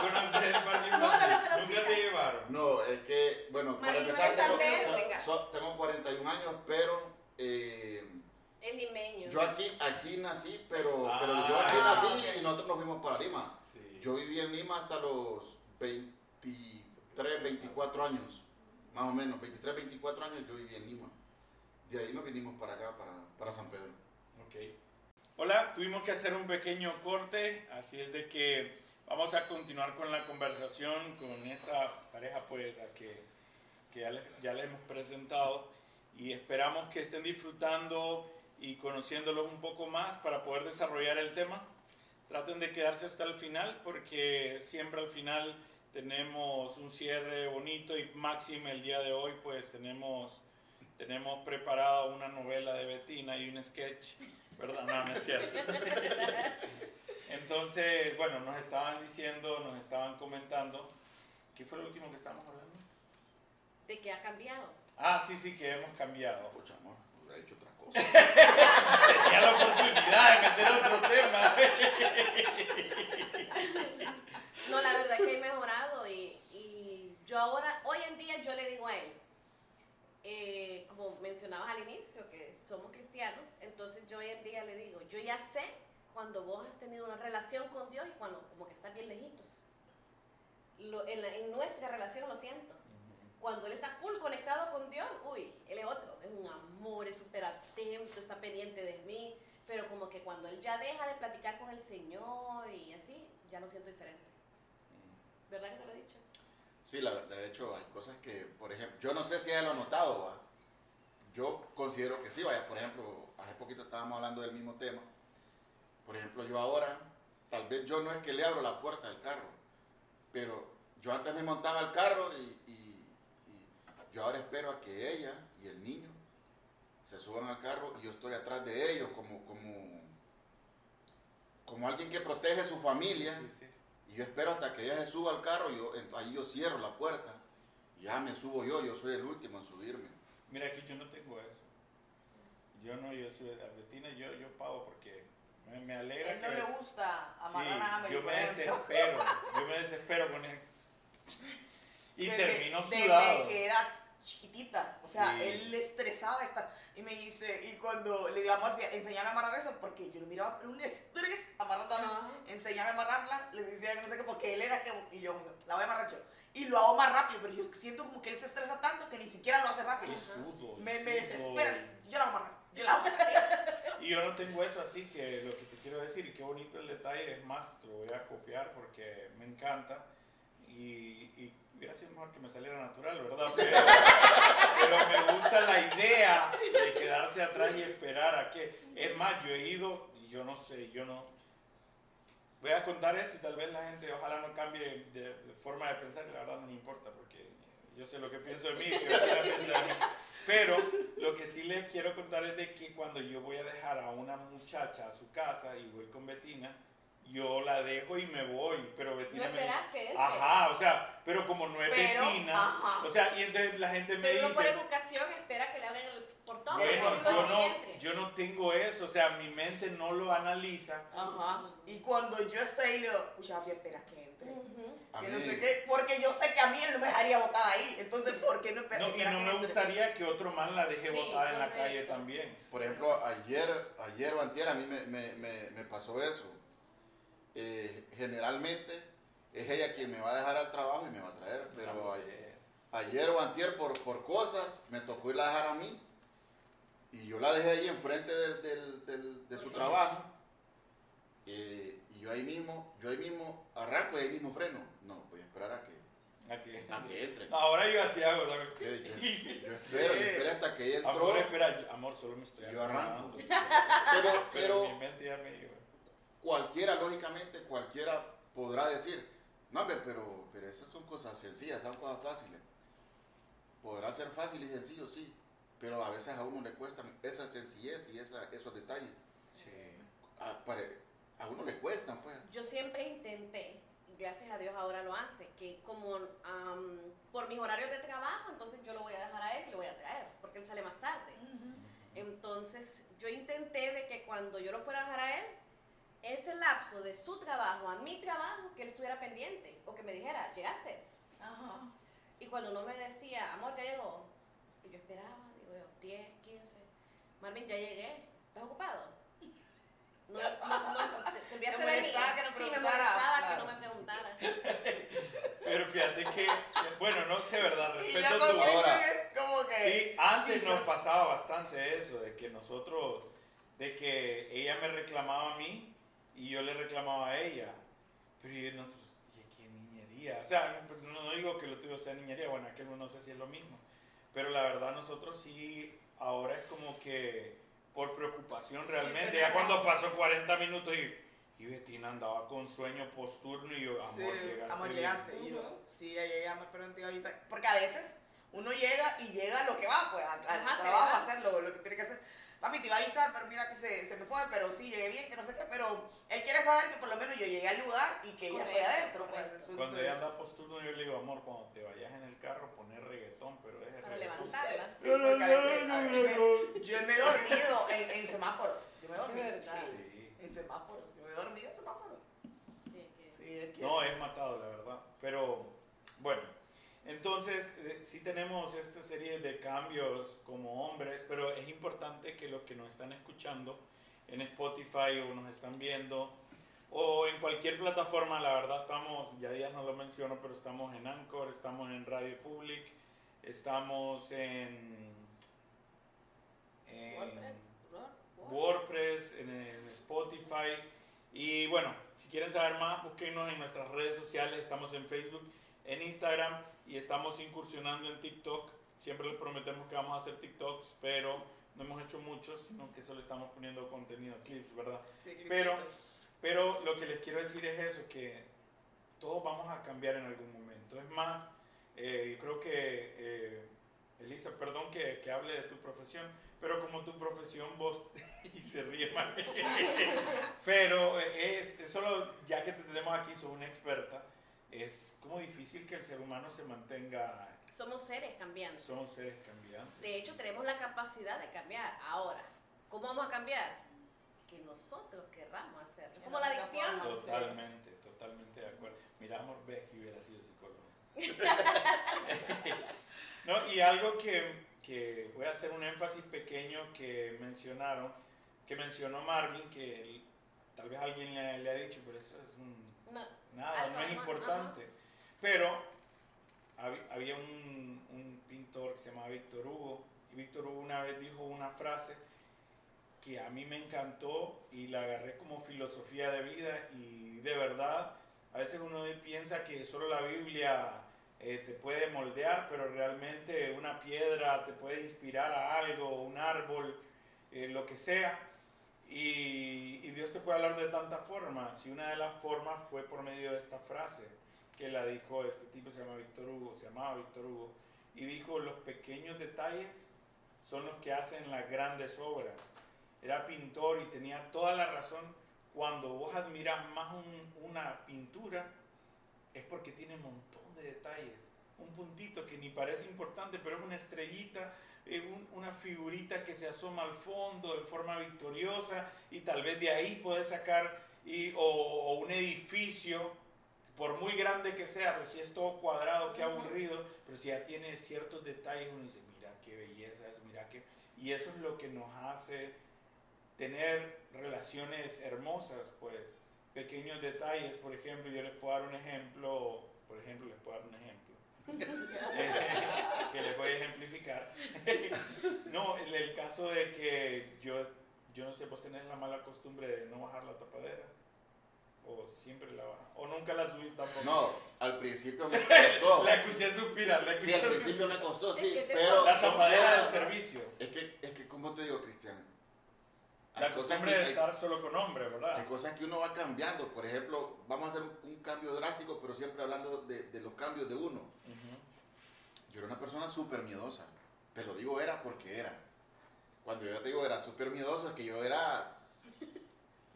conoces el parque No, no lo infantil? conocía. Nunca te llevaron. No, es que, bueno, para empezar, tengo, San Pedro. so- tengo 41 años, pero eh, Es limeño. yo aquí, aquí nací, pero, Ah. pero yo aquí nací y nosotros nos fuimos para Lima. Sí. Yo viví en Lima hasta los 23, 24 años, más o menos, 23, 24 años yo viví en Lima. De ahí nos vinimos para acá, para, para San Pedro. Ok. Hola, tuvimos que hacer un pequeño corte, así es de que vamos a continuar con la conversación con esta pareja pues a que, que ya, le, ya hemos presentado y esperamos que estén disfrutando y conociéndolos un poco más para poder desarrollar el tema. Traten de quedarse hasta el final porque siempre al final tenemos un cierre bonito y máximo el día de hoy pues tenemos tenemos preparada una novela de Betina y un sketch, ¿verdad? No, no es cierto. Entonces, bueno, nos estaban diciendo, nos estaban comentando, ¿qué fue lo último que estábamos hablando? De que ha cambiado. Ah, sí, sí, que hemos cambiado. Pucha, amor, hubiera hecho otra cosa. Tenía la oportunidad de meter otro tema. No, la verdad que he mejorado y, y yo ahora, hoy en día yo le digo a él, eh, como mencionabas al inicio, que somos cristianos, entonces yo hoy en día le digo, yo ya sé cuando vos has tenido una relación con Dios y cuando como que estás bien lejitos. Lo- en, la- en nuestra relación lo siento. Cuando él está full conectado con Dios, uy, él es otro, es un amor, es súper atento, está pendiente de mí, pero como que cuando él ya deja de platicar con el Señor y así, ya lo siento diferente. ¿Verdad que te lo he dicho? Sí, la verdad, de hecho, hay cosas que, por ejemplo, yo no sé si ella lo ha notado, ¿va? Yo considero que sí, vaya, por ejemplo, hace poquito estábamos hablando del mismo tema. Por ejemplo, yo ahora, tal vez yo no es que le abro la puerta del carro, pero yo antes me montaba al carro y, yo ahora espero a que ella y el niño se suban al carro y yo estoy atrás de ellos como, como, como alguien que protege su familia. Y yo espero hasta que ella se suba al carro, yo, ahí yo cierro la puerta. Y ya me subo yo, yo soy el último en subirme. Mira que yo no tengo eso. Yo no, yo soy, a Betina yo, yo pago porque me, me alegra él no que- le gusta amarrar Sí, a Amelie, yo me desespero, yo me desespero con él. Y Desde- termino desde sudado. que era chiquitita. O sea, Sí. él le estresaba esta. Y me dice, y cuando le digo, amor, fíjate, enséñame a amarrar eso, porque yo lo miraba, pero un estrés amarrando a mí. Ajá. Enséñame a amarrarla. Le decía que no sé qué, porque él era que. Y yo, la voy a amarrar yo. Y lo hago más rápido, pero yo siento como que él se estresa tanto que ni siquiera lo hace rápido. Sudo. Me, me desespera. Yo la voy a amarrar. Yo la voy a amarrar. Y yo no tengo eso así que lo que te quiero decir, y qué bonito el detalle, es más, te lo voy a copiar porque me encanta. Y, y hubiera sido mejor que me saliera natural, ¿verdad? Pero, pero me gusta la idea de quedarse atrás y esperar a que. Es más, yo he ido, y yo no sé, yo no. Voy a contar esto y tal vez la gente ojalá no cambie de, de forma de pensar, y la verdad no me importa porque yo sé lo que pienso de mí, que pensar mí. Pero lo que sí les quiero contar es de que cuando yo voy a dejar a una muchacha a su casa y voy con Betina, yo la dejo y me voy, pero No Betina me esperas que entre. Ajá, o sea, pero como no es Pero, Betina, ajá. o sea, y entonces la gente me Pero uno por dice, educación espera que le abran el portón. Bueno, no, yo no no, entre. yo no tengo eso, o sea, mi mente no lo analiza. Ajá. Y cuando yo estoy ahí, le digo, pucha, espera que entre. Ujú. A Que no sé qué, porque yo sé que a mí él no me dejaría botada ahí. Entonces, ¿por qué no espera No, y no me entre? gustaría que otro man la deje Sí, botada en la correcto. calle también. por ejemplo, ayer, ayer o antier a mí me, me, me, me pasó eso. Eh, generalmente es ella quien me va a dejar al trabajo y me va a traer, pero ayer, ayer o antier por, por cosas me tocó irla a dejar a mí y yo la dejé ahí enfrente del- de su trabajo eh, y yo ahí mismo, yo ahí mismo arranco y ahí mismo freno. No, voy a esperar a que, Aquí. a que entre. No, ahora yo así hago, ¿sabes? Yo, yo- yo espero, yo espero hasta que ella entró. Amor, espera, yo- amor, solo me estoy Yo arranco. Pero, Pero pero mi mente ya me dijo. Cualquiera, lógicamente, cualquiera podrá decir, no, hombre, pero, pero esas son cosas sencillas, son cosas fáciles. Podrá ser fácil y sencillo, sí, pero a veces a uno le cuestan esa sencillez y esa, esos detalles. Sí. A, uno le cuestan, pues. Yo siempre intenté, gracias a Dios ahora lo hace, que como am, por mis horarios de trabajo, entonces yo lo voy a dejar a él y lo voy a traer, porque él sale más tarde. Entonces yo intenté de que cuando yo lo fuera a dejar a él, ese lapso de su trabajo a mi trabajo, que él estuviera pendiente o que me dijera, llegaste. Ajá. Y cuando no me decía, amor, ya llegó, y yo esperaba, digo yo, 10, 15, Marvin, ya llegué, ¿estás ocupado? No, no, no, te, te olvidaste Te de mí. que no sí, me molestaba claro. que no me preguntara. Pero fíjate que, bueno, no sé, ¿verdad? Respeto yo tu... con Ahora. Es como que. Sí, antes sí, nos yo- pasaba bastante eso, de que nosotros, de que ella me reclamaba a mí y yo le reclamaba a ella. Pero y nosotros, ¿y qué niñería? O sea, no, no digo que lo tuyo sea niñería, bueno, aquel no sé si es lo mismo. Pero la verdad nosotros sí, ahora es como que por preocupación Sí, realmente. tenemos- ya cuando pasó 40 minutos y, y Betina andaba con sueño posturno y yo, amor, Sí, llegaste. amor, bien". llegaste. Y yo, sí, ya llegué, amor, pero no te iba a avisar. Porque a veces uno llega y llega a lo que va, pues, al trabajo va. a hacer lo, lo que tiene que hacer. Papi, te iba a avisar, pero mira que se, se me fue, pero sí, llegué bien, que no sé qué. Pero él quiere saber que por lo menos yo llegué al lugar y que ya estoy adentro, pues. Entonces, Cuando ella anda posturno, yo le digo, amor, cuando te vayas en el carro, poner reggaetón, pero deje Para reggaetón. levantarlas. Sí, porque a veces- a veces me- yo me he dormido en, en semáforos. Yo me he dormido. Sí, Sí. en semáforos. Yo me he dormido en semáforos. Sí, que- Sí, es que. No, es matado, la verdad. Pero, bueno, entonces eh, sí tenemos esta serie de cambios como hombres, pero es importante que los que nos están escuchando en Spotify o nos están viendo o en cualquier plataforma, la verdad estamos, ya días no lo menciono, pero estamos en Anchor, estamos en Radio Public, estamos en... en WordPress, Word- Word. WordPress, en, en Spotify. Y bueno, si quieren saber más, búsquenos en nuestras redes sociales. Estamos en Facebook, en Instagram y estamos incursionando en TikTok. Siempre les prometemos que vamos a hacer TikToks, pero no hemos hecho muchos, sino que solo estamos poniendo contenido, clips, ¿verdad? Sí, Pero-. Pero lo que les quiero decir es eso, que todos vamos a cambiar en algún momento. Es más, eh, yo creo que, eh, Elisa, perdón que, que hable de tu profesión, pero como tu profesión vos, y se ríe mal, pero es, es solo, ya que te tenemos aquí, sos una experta, es como difícil que el ser humano se mantenga, Somos seres cambiantes. somos seres cambiantes. De hecho, tenemos la capacidad de cambiar. Ahora, ¿cómo vamos a cambiar? Que nosotros querramos hacerlo. Que Como la adicción. Totalmente, totalmente de acuerdo. Mira, que hubiera sido psicólogo. No, y algo que, que voy a hacer un énfasis pequeño que mencionaron, que mencionó Marvin, que el- tal vez alguien le, le ha dicho, pero eso es un, No, nada, Algo no es importante. Pero hab- había un, un pintor que se llamaba Víctor Hugo, y Víctor Hugo una vez dijo una frase que a mí me encantó y la agarré como filosofía de vida y de verdad, a veces uno piensa que solo la Biblia eh, te puede moldear, pero realmente una piedra te puede inspirar a algo, un árbol, eh, lo que sea. Y, Dios te puede hablar de tantas formas. Y una de las formas fue por medio de esta frase que la dijo este tipo, se llama Víctor Hugo, se llamaba Víctor Hugo. Y dijo, los pequeños detalles son los que hacen las grandes obras. Era pintor y tenía toda la razón. Cuando vos admiras más un- una pintura, es porque tiene un montón de detalles. Un puntito que ni parece importante, pero es una estrellita, eh, un- una figurita que se asoma al fondo en forma victoriosa y tal vez de ahí puedes sacar y, o, o un edificio, por muy grande que sea, pero si es todo cuadrado, qué aburrido, pero si ya tiene ciertos detalles, uno dice, mira qué belleza es, mira qué... Y eso es lo que nos hace tener relaciones hermosas, pues pequeños detalles, por ejemplo, yo les puedo dar un ejemplo, por ejemplo, les puedo dar un ejemplo, que les voy a ejemplificar. no, el, el caso de que yo, yo no sé, vos tenés la mala costumbre de no bajar la tapadera, o siempre la bajas, o nunca la subís tampoco. No, al principio me costó. La escuché suspirar, la Sí, escuché al principio me costó, sí, Es que pero La tapadera del servicio. Es que, es que, como te digo, Cristian? La Hay cosas, costumbre que, de hay, estar solo con hombre, hay ¿verdad? cosas que uno va cambiando. Por ejemplo, vamos a hacer un, un cambio drástico, pero siempre hablando de, de los cambios de uno. Ujú. Yo era una persona súper miedosa. Te lo digo era porque era. Cuando yo te digo era súper miedoso, es que yo era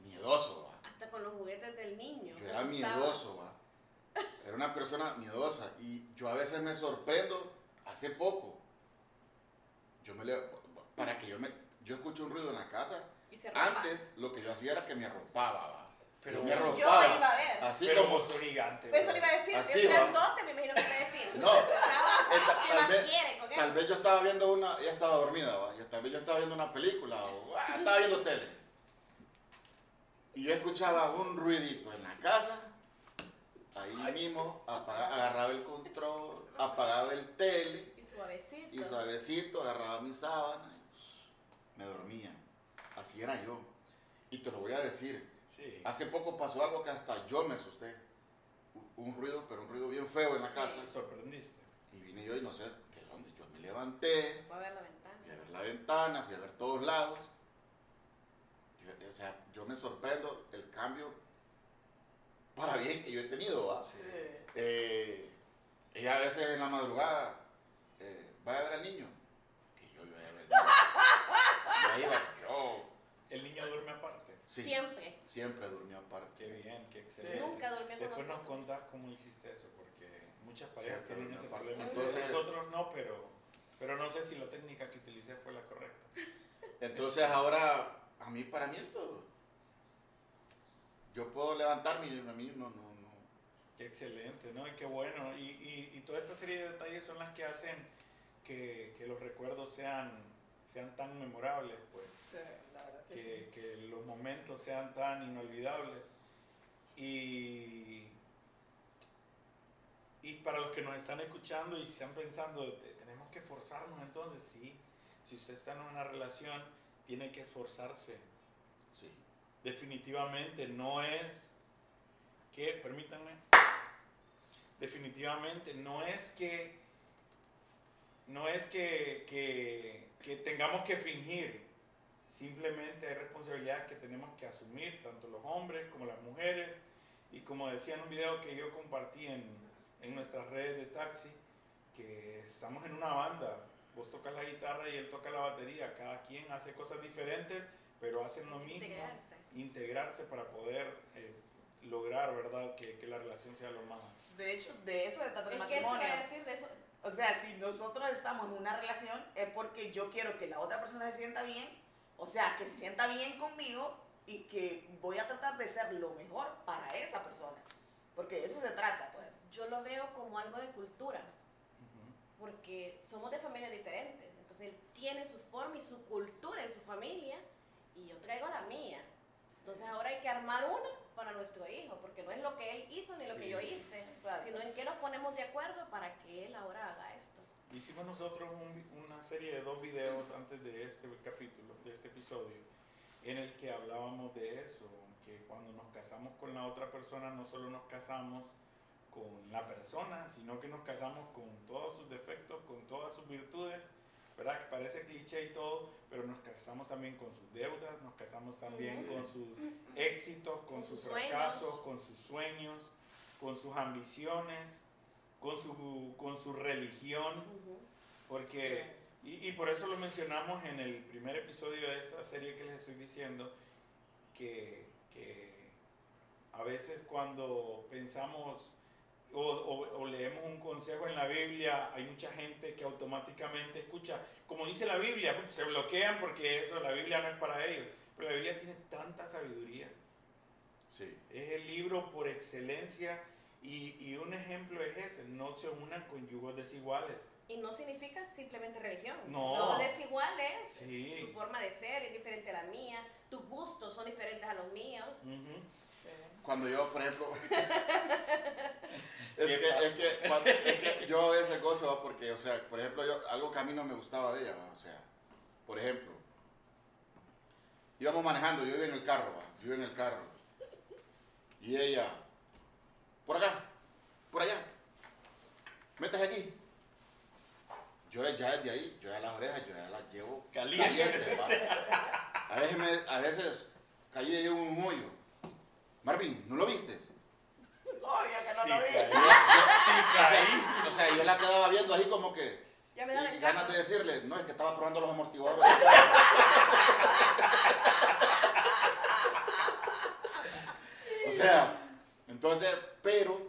miedoso, ¿va? hasta con los juguetes del niño. Yo era asustaba. miedoso, ¿va? Era una persona miedosa. Y yo a veces me sorprendo, hace poco, yo me le, para que yo me, yo escucho un ruido en la casa, Y se rompa. antes lo que yo hacía era que me arropaba, ¿va? Pero yo me Yo arropaba. me iba a ver. Así pero como, sos gigante. Pero eso le iba a decir, Así es grandote, me imagino que te iba a decir. No. Chava, Eh, ta- ¿Qué tal vez- quiere con él? Tal vez yo estaba viendo una, ella estaba dormida, ¿va? Yo, tal vez yo estaba viendo una película o ah, estaba viendo tele. Y yo escuchaba un ruidito en la casa, ahí mismo, apaga- agarraba el control, apagaba el tele Y suavecito. y suavecito agarraba mi sábana y me dormía. Así era yo. Y te lo voy a decir, Sí. hace poco pasó algo que hasta yo me asusté. Un- ruido, pero un ruido bien feo en la Sí. casa. Te sorprendiste. Y vine yo y no sé de dónde. Yo me levanté, Fue a ver la ventana. fui a ver la ventana, fui a ver todos lados. Yo, o sea, yo me sorprendo el cambio para bien que yo he tenido. ¿va? Sí. Eh, ella a veces en la madrugada, eh, vaya a ver al niño. Yo iba yo. El niño duerme aparte. Sí, Siempre. siempre durmió aparte. Qué bien, qué excelente. Nunca durmió con Después nos nosotros. contás cómo hiciste eso, porque muchas parejas Sí, tienen ese aparte, problema. entonces- Nosotros no, pero, pero no sé si la técnica que utilicé fue la correcta. Entonces ahora, a mí, para mí, lo- yo puedo levantarme y a mí no, no, no. Qué excelente, ¿no? Y qué bueno. Y, y, y toda esta serie de detalles son las que hacen que, que los recuerdos sean, sean tan memorables, pues. Sí, la verdad que sí. que, los momentos sean tan inolvidables. Y, y para los que nos están escuchando y están pensando, "Te- tenemos que esforzarnos entonces, sí. Si usted está en una relación, tiene que esforzarse. Sí. Definitivamente no es que, permítanme, definitivamente no es que, no es que, que, que tengamos que fingir, simplemente hay responsabilidades que tenemos que asumir, tanto los hombres como las mujeres, y como decía en un video que yo compartí en, en nuestras redes de taxi, que estamos en una banda, vos tocas la guitarra y él toca la batería, cada quien hace cosas diferentes, pero hacen lo mismo Integrarse. integrarse para poder eh, lograr, ¿verdad? Que, que la relación sea lo más. De hecho, de eso se trata el Es que eso matrimonio. a decir de eso. O sea, si nosotros estamos en una relación es porque yo quiero que la otra persona se sienta bien, o sea, que se sienta bien conmigo y que voy a tratar de ser lo mejor para esa persona. Porque de eso se trata, pues. Yo lo veo como algo de cultura. Porque somos de familias diferentes. Entonces él tiene su forma y su cultura en su familia y yo traigo la mía. Entonces ahora hay que armar una para nuestro hijo, porque no es lo que él hizo ni lo que yo hice, Exacto. sino en qué nos ponemos de acuerdo para que él ahora haga esto. Hicimos nosotros un- una serie de dos videos antes de este capítulo, de este episodio, en el que hablábamos de eso, que cuando nos casamos con la otra persona no solo nos casamos con la persona, sino que nos casamos con todos sus defectos, con todas sus virtudes, ¿verdad? Que parece cliché y todo, pero nos casamos también con sus deudas, nos casamos también con sus éxitos, con, Con sus sus fracasos, con sus sueños, con sus ambiciones, con su, con su religión, Ujú. porque, y, y por eso lo mencionamos en el primer episodio de esta serie que les estoy diciendo, que, que a veces cuando pensamos o, o- o leemos un consejo en la Biblia, hay mucha gente que automáticamente escucha, como dice la Biblia, pues, se bloquean porque eso, la Biblia no es para ellos, pero la Biblia tiene tanta sabiduría. Sí. Es el libro por excelencia y, y un ejemplo es ese, no se unan con yugos desiguales. Y no significa simplemente religión. No. Todo desigual es Sí. tu forma de ser es diferente a la mía, tus gustos son diferentes a los míos. Ujú. Sí. Cuando yo, por ejemplo, es, ¿Qué que, es, que, cuando- es que yo a veces gozo, ¿va? porque, o sea, por ejemplo, yo, algo que a mí no me gustaba de ella, ¿va? o sea, por ejemplo, íbamos manejando, yo iba en el carro, ¿va? yo iba en el carro, y ella, por acá, por allá, métase aquí. Yo ya desde ahí, yo ya las orejas, yo ya las llevo Caliente. A veces, me- a veces caí en un hoyo. Marvin, ¿no lo viste? Obvio que no Sí, lo vi. caí. Yo- yo- Sí, o, caí. sea, o sea, yo la quedaba viendo así como que. Ya me da y ganas de decirle, no, es que estaba probando los amortiguadores. o sea, entonces, pero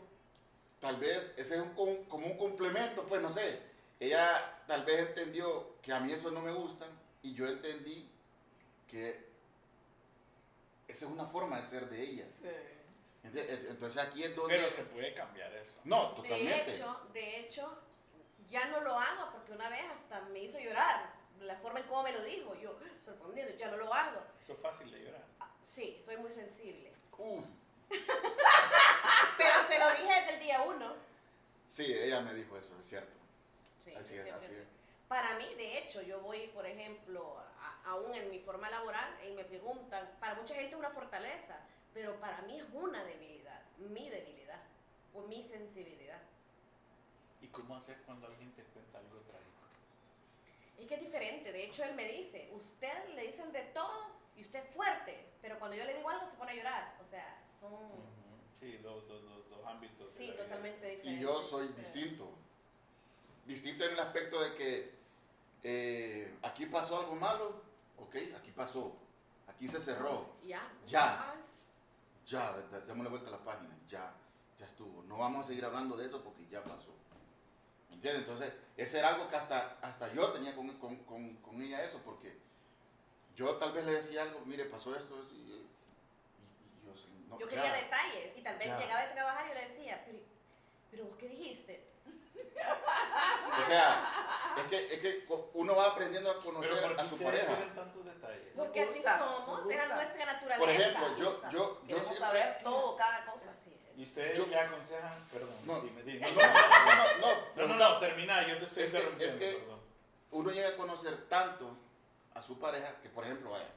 tal vez ese es un, com- como un complemento, pues no sé. Ella tal vez entendió que a mí eso no me gusta y yo entendí que esa es una forma de ser de ella. Sí. Entonces aquí es donde... Pero se puede cambiar eso. No, De totalmente. hecho, de hecho, ya no lo hago porque una vez hasta me hizo llorar. La forma en cómo me lo dijo, yo sorprendido, ya no lo hago. Eso es fácil de llorar. Ah, Sí, soy muy sensible. Uh, Pero se lo dije desde el día uno. sí, ella me dijo eso, es cierto. Sí, Así es, así es. Para mí, de hecho, yo voy, por ejemplo, a- aún en mi forma laboral y me preguntan, para mucha gente es una fortaleza, pero para mí es una debilidad, mi debilidad o mi sensibilidad. ¿Y cómo hacer cuando alguien te cuenta algo trágico? Es que es diferente, de hecho él me dice, usted le dicen de todo y usted es fuerte, pero cuando yo le digo algo se pone a llorar, o sea, son. Sí, dos, dos, dos, dos ámbitos. sí, totalmente diferentes. Y yo soy Sí. distinto. Distinto en el aspecto de que eh, aquí pasó algo malo, ok, aquí pasó, aquí se cerró, Ya. Ya. ya, d- d- démosle vuelta a la página, ya, ya estuvo. No vamos a seguir hablando de eso porque ya pasó. ¿Me entiendes? Entonces, ese era algo que hasta, hasta yo tenía con, con, con, con ella eso, porque yo tal vez le decía algo, mire, pasó esto, esto", y, y- y yo, no, Yo ya. quería detalles y tal vez Ya. llegaba de trabajar y yo le decía, pero, pero vos qué dijiste? O sea, es que, es que uno va aprendiendo a conocer Pero ¿por qué a su pareja. tantos detalles? Porque así somos, era nuestra naturaleza. Por ejemplo, yo, yo, yo siempre... saber todo, cada cosa. Así. ¿Y ustedes Yo- le aconsejan? Perdón, No. dime, No, dime. no, no, no, No, no, no, termina, yo te estoy Es que- interrumpiendo, es que- perdón. Uno llega a conocer tanto a su pareja que, por ejemplo, vaya,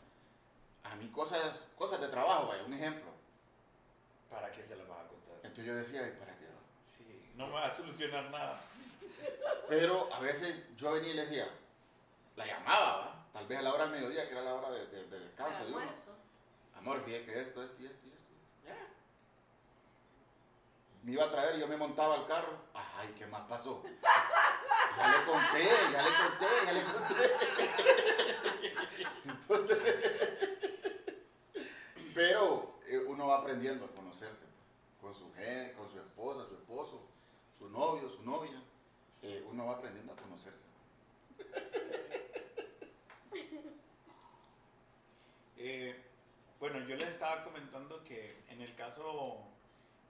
a mí cosas, cosas de trabajo, vaya, un ejemplo. ¿Para qué se las vas a contar? Entonces yo decía, "Ay, ¿para no me va a solucionar nada. Pero a veces yo venía y le decía, la llamaba, ¿va? tal vez a la hora del mediodía, que era la hora de, de- de descanso de uno. Amor, fíjate que esto, esto y esto y esto. Ya. Me iba a traer y yo me montaba al carro. Ay, ¿qué más pasó? Ya le conté, ya le conté, ya le conté. Entonces, pero eh, uno va aprendiendo a conocerse con su gente, con su esposa, su esposo, su novio, su novia. Eh, uno va aprendiendo a conocerse. Eh, bueno, yo les estaba comentando que en el caso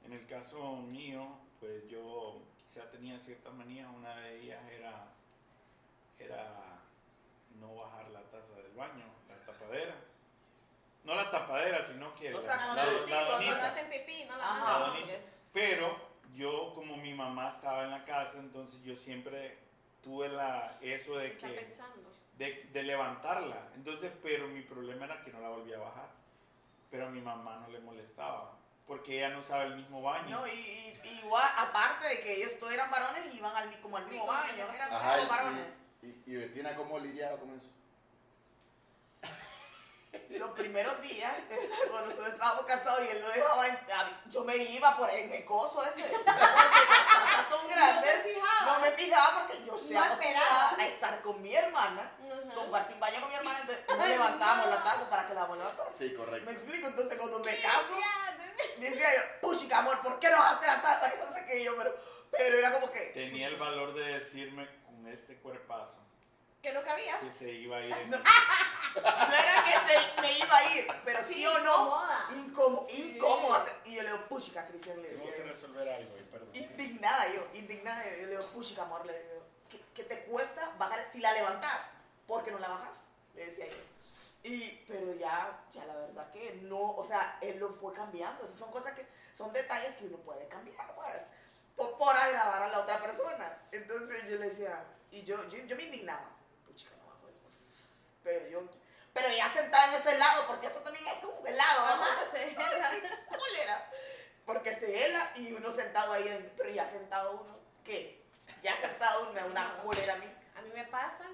En el caso mío, pues yo quizá tenía ciertas manías, una de ellas era, era no bajar la taza del baño, la tapadera. No la tapadera, sino que O la, sea, la- cuando- la cuando no hacen pipí, no la Ajá. La donita. Pero yo, como mi mamá estaba en la casa, entonces yo siempre tuve la, eso de Está que pensando. de, de levantarla. Entonces, pero mi problema era que no la volvía a bajar. Pero a mi mamá no le molestaba, porque ella no usaba el mismo baño. No, y, y- y igual, aparte de que ellos todos eran varones, iban al, mi- como al Sí, mismo baño, eran Ajá, todos varones. y, y, y Betina, ¿cómo lidiaba con eso? Los primeros días, cuando nosotros estábamos casados y él lo dejaba, yo me iba por el mecoso ese, porque las tazas son ¿No grandes. fijabas? No me fijaba porque yo estoy No acostumbrada esperaba. a estar con mi hermana, Ajá. compartir baño con mi hermana, entonces no Ay, levantábamos no. la taza para que la vuelva a levantar. Sí, correcto. Me explico, entonces cuando me ¿Qué caso, decía yo, puchica amor, ¿por qué no bajaste la taza? Que no sé qué, y yo, pero, pero era como que... Tenía el valor de decirme con este cuerpazo Que no cabía. que se iba a ir en No. No era que se me iba a ir, pero sí, o no, incomoda. incómodo, Sí. hacer- Y yo le digo, puchica, Cristian, le Tengo decía que resolver algo, y perdón. Indignada yo, indignada yo. Yo le digo, puchica, amor, le digo, ¿qué, qué te cuesta bajar si la levantas? ¿Por qué no la bajas? Le decía yo. Y, pero ya, ya la verdad que no, o sea, él lo fue cambiando. Esas son cosas que, son detalles que uno puede cambiar, pues, por, por agradar a la otra persona. Entonces yo le decía, y yo, yo, yo me indignaba. Puchica, no bajo el Pero yo, pero ya sentada en ese helado, porque eso también es como un helado. Porque se hela y uno sentado ahí, en- pero ya sentado uno, ¿qué? Ya sentado una, una No. cólera a mí. A mí me pasa,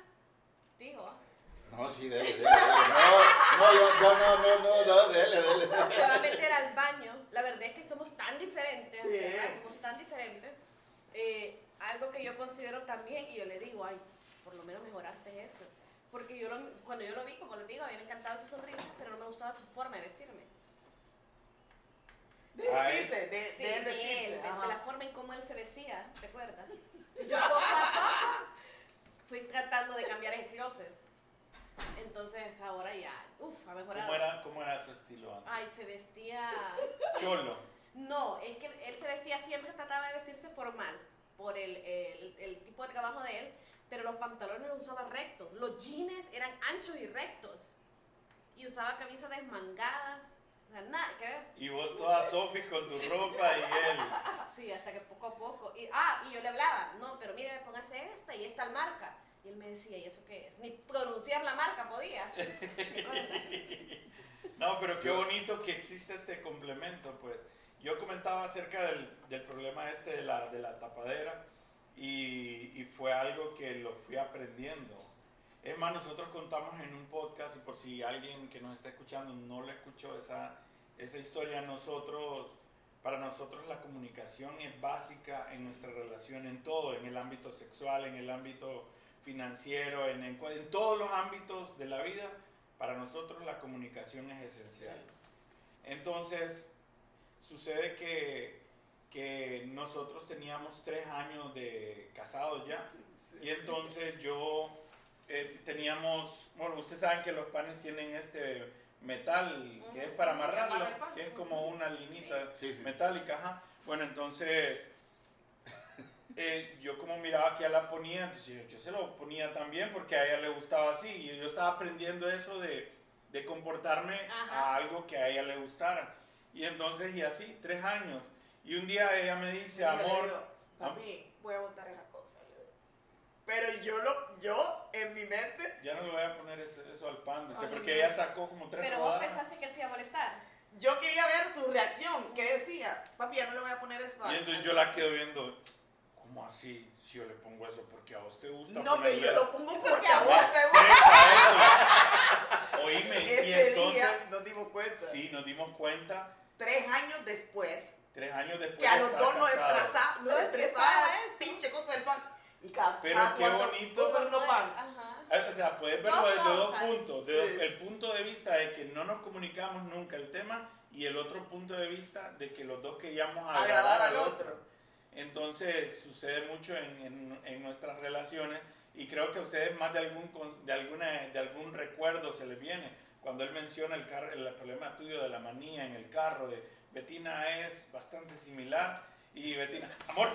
digo, No, sí, dele, dele, dele. No, no, yo, yo no, no, no, no, dele, dele. se va a meter al baño. La verdad es que somos tan diferentes, Sí. ¿verdad? Somos tan diferentes. Eh, algo que yo considero también, y yo le digo, ay, por lo menos mejoraste eso. Porque yo lo- cuando yo lo vi, como les digo, a mí me encantaba su sonrisa, pero no me gustaba su forma de vestirme. De vestirse, de, Sí, de él de él, de la forma en cómo él se vestía, ¿te acuerdas? Yo poco a poco fui tratando de cambiar el closet. Entonces ahora ya, uff, ha mejorado. ¿Cómo era, ¿Cómo era su estilo antes? Ay, se vestía... Cholo. No, es que él, él se vestía, siempre trataba de vestirse formal por el, el- el tipo de trabajo de él, pero los pantalones los usaba rectos. Los jeans eran anchos y rectos. Y usaba camisas desmangadas. O sea, nada que ver. Y vos toda Sofi con tu ropa y él. Sí, hasta que poco a poco. Y, ah, y yo le hablaba, no, pero mire, póngase esta y esta marca. Y él me decía, ¿y eso qué es? Ni pronunciar la marca podía. No, pero qué bonito que existe este complemento, pues. Yo comentaba acerca del, del problema este de la, de la tapadera y, fue algo que lo fui aprendiendo. Es más, nosotros contamos en un podcast y por si alguien que nos está escuchando no lo escuchó esa, esa historia, nosotros, para nosotros la comunicación es básica en nuestra relación, en todo, en el ámbito sexual, en el ámbito financiero, en, en todos los ámbitos de la vida, para nosotros la comunicación es esencial. Entonces, sucede que, que nosotros teníamos tres años de casados ya, y entonces yo eh, teníamos, bueno, ustedes saben que los panes tienen este metal que es para amarrarlo, que es como una linita Sí, sí, sí. metálica, ajá. Bueno, entonces eh, yo como miraba que ella la ponía, entonces yo, yo se lo ponía también porque a ella le gustaba así. Y yo estaba aprendiendo eso de, de comportarme Ajá. a algo que a ella le gustara. Y entonces, y así, tres años. Y un día ella me dice, Y yo amor, digo, papi, voy a botar esa cosa. le digo. Pero yo, lo, yo, en mi mente, ya no le voy a poner ese- eso al pan, dice, Ay, porque no. ella sacó como tres Pero vos pensaste que él se iba a molestar. yo quería ver su reacción. ¿Qué decía? Papi, ya no le voy a poner esto. Y entonces yo la quedo viendo, ¿cómo así? Si yo le pongo eso, porque a vos te gusta. No, pero yo lo pongo porque Porque a vos te gusta. Oíme, y Ese entonces, día nos dimos cuenta. sí, nos dimos cuenta Tres años después, tres años después. que a de los dos nos casados. estresa- nos estresaba estresaba pinche cosa del pan. Y cada, Pero cada qué bonito. uno pan. Ajá. Ah, O sea, puedes verlo Dos desde dos puntos. De Sí. dos- el punto de vista de que no nos comunicamos nunca el tema y el otro punto de vista de que los dos queríamos Agradar al otro. Entonces sucede mucho en, en- en nuestras relaciones y creo que a ustedes más de algún, de, alguna, de algún recuerdo se les viene. Cuando él menciona el, carro, el problema tuyo de la manía en el carro, de, Betina es bastante similar. Y Betina, amor. o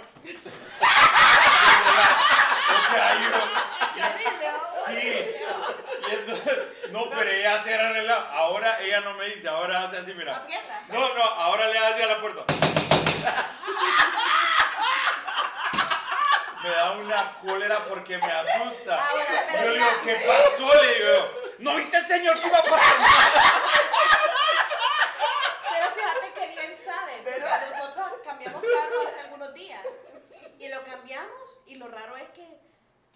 sea, yo. Sí. Y entonces, no, pero ella se era arreglado. Ahora ella no me dice, ahora hace así, mira. No, no, ahora le hace a la puerta. Me da una cólera porque me asusta. Ahora, Yo le digo, ¿qué pasó? Le digo, ¿no viste el señor que iba a pasar? Pero fíjate que bien saben, Pero- porque nosotros cambiamos carro hace algunos días. Y lo cambiamos y lo raro es que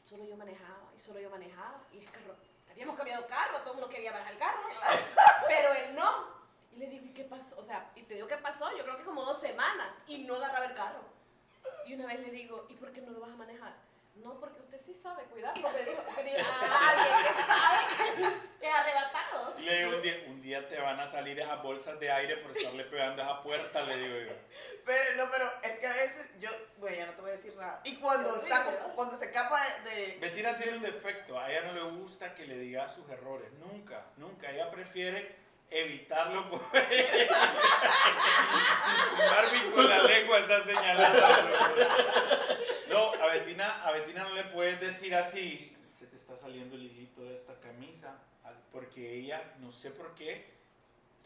solo yo manejaba y solo yo manejaba y el carro. Habíamos cambiado carro, todo el mundo quería manejar el carro, pero él no. Y le digo, ¿y qué pasó? O sea, y te digo qué pasó, yo creo que como dos semanas y no agarraba el carro. Y una vez le digo, ¿y por qué no lo vas a manejar? No, porque usted sí sabe cuidarlo, me dijo. Tenía a alguien que sabe que es arrebatado. Le digo, un día, un día te van a salir esas bolsas de aire por estarle pegando a esa puerta, le digo yo. Pero, no, pero es que a veces yo, bueno, ya no te voy a decir nada. Y cuando sí, está, cuando se escapa de, Bettina tiene un defecto, a ella no le gusta que le diga sus errores, nunca, nunca, ella prefiere evitarlo por... Barbie con la lengua está señalando. No, a Bettina, a Bettina no le puedes decir así, se te está saliendo el hilito de esta camisa, porque ella, no sé por qué,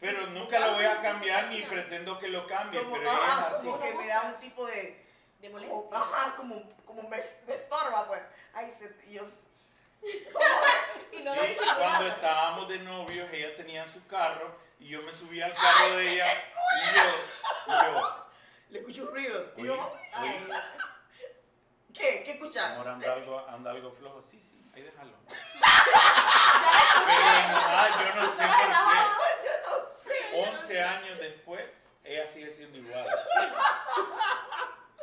pero nunca la voy a cambiar ni pretendo que lo cambie, como, pero ajá, es así. como que me da un tipo de, molestia. ajá, como, como me, me estorba, pues. Ay, se, yo, Y no Sí, lo cuando estábamos de novios, ella tenía su carro y yo me subí al carro de ella y yo, y yo, le escucho un ruido. Y yo, oye, ¿qué? ¿Qué escuchas? amor, anda algo, anda algo flojo. Sí, sí, ahí déjalo. Ya escuché. Ah, yo no sé por Yo no sé. qué. 11 años después, ella sigue siendo igual.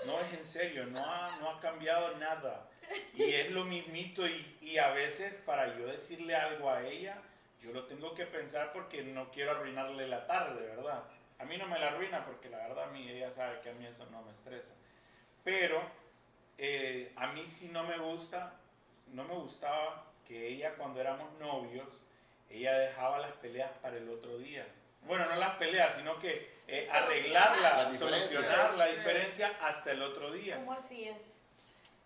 No, es en serio, no ha, no ha cambiado nada. Y es lo mismito y, y a veces para yo decirle algo a ella, yo lo tengo que pensar porque no quiero arruinarle la tarde, ¿verdad? A mí no me la arruina porque la verdad a mí, ella sabe que a mí eso no me estresa. Pero eh, a mí sí no me gusta, no me gustaba que ella cuando éramos novios, ella dejaba las peleas para el otro día. Bueno, no las peleas, sino que eh, arreglarla, solucionar la Sí. diferencia hasta el otro día. ¿Cómo así es?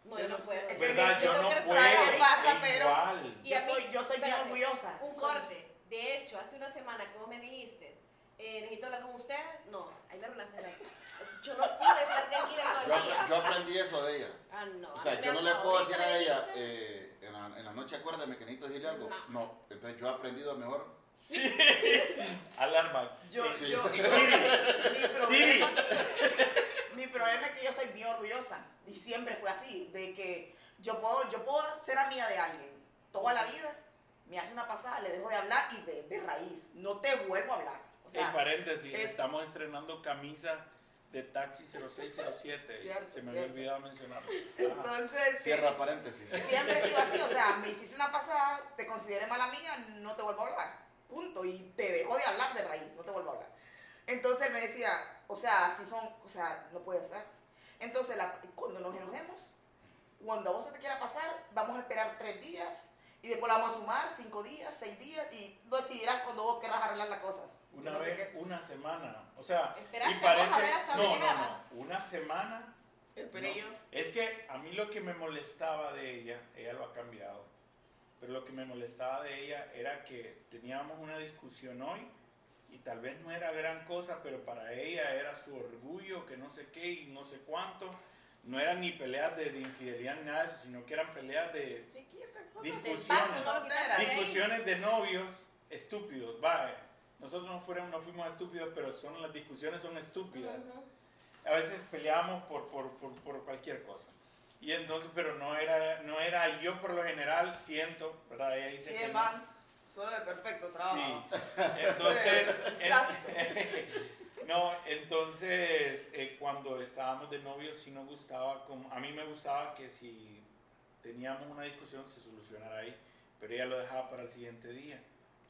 No, Yo yo no puedo. ¿Verdad? yo Yo creo no que puedo. sabe qué pasa, pero- igual. Y Yo mí- soy, yo soy bien orgullosa. Un corte. De hecho, hace una semana que vos me dijiste, eh, necesito hablar con usted. No, ahí me arruinaste la Yo no pude estar tranquila todo el día. yo aprendí eso de ella. Ah, no. O sea, yo no le puedo decir a ella, eh, en, la, en la noche acuérdame que necesito decirle algo. No. No. Entonces yo he aprendido mejor. Alarma. Yo, Sí. yo, Siri. mi Siri. problema, mi problema es que yo soy bien orgullosa y siempre fue así, de que yo puedo, yo puedo ser amiga de alguien toda la vida, me hace una pasada, le dejo de hablar y de, de raíz, no te vuelvo a hablar. O En sea, paréntesis, es- estamos estrenando camisa de taxi 0607. Cierto, Se me había olvidado mencionarlo. Entonces, Cierra sí, paréntesis. siempre he sido así, o sea, me hiciste una pasada, te consideré mala amiga, no te vuelvo a hablar. Punto. Y te dejo de hablar de raíz, no te vuelvo a hablar. Entonces él me decía, o sea, así son, o sea, no puede ser. Entonces, la- cuando nos enojemos, cuando a vos se te quiera pasar, vamos a esperar tres días y después la vamos a sumar cinco días, seis días y tú decidirás cuando vos querrás arreglar las cosas. Una No sé vez, qué. una semana. O sea, Esperaste y a parece. ver hasta no, dónde no, llegaba. no. Una semana. Esperé no. yo. Es que a mí lo que me molestaba de ella, ella lo ha cambiado, pero lo que me molestaba de ella era que teníamos una discusión hoy y tal vez no era gran cosa, pero para ella era su orgullo, que no sé qué y no sé cuánto. No eran ni peleas de, de infidelidad ni nada de eso, sino que eran peleas de Chiquita cosa. Discusiones. Paso, no de ahí. discusiones de novios estúpidos. Va, nosotros no, fueron, no fuimos estúpidos, pero son las discusiones son estúpidas. Ujú. A veces peleábamos por, por, por, por cualquier cosa. Y entonces, pero no era, no era yo por lo general, siento, ¿verdad? Ella dice Sí, que no. man, soy de perfecto trabajo. Sí. Entonces, en- no, entonces eh, cuando estábamos de novios sí nos gustaba, como, a mí me gustaba que si teníamos una discusión se solucionara ahí, pero ella lo dejaba para el siguiente día.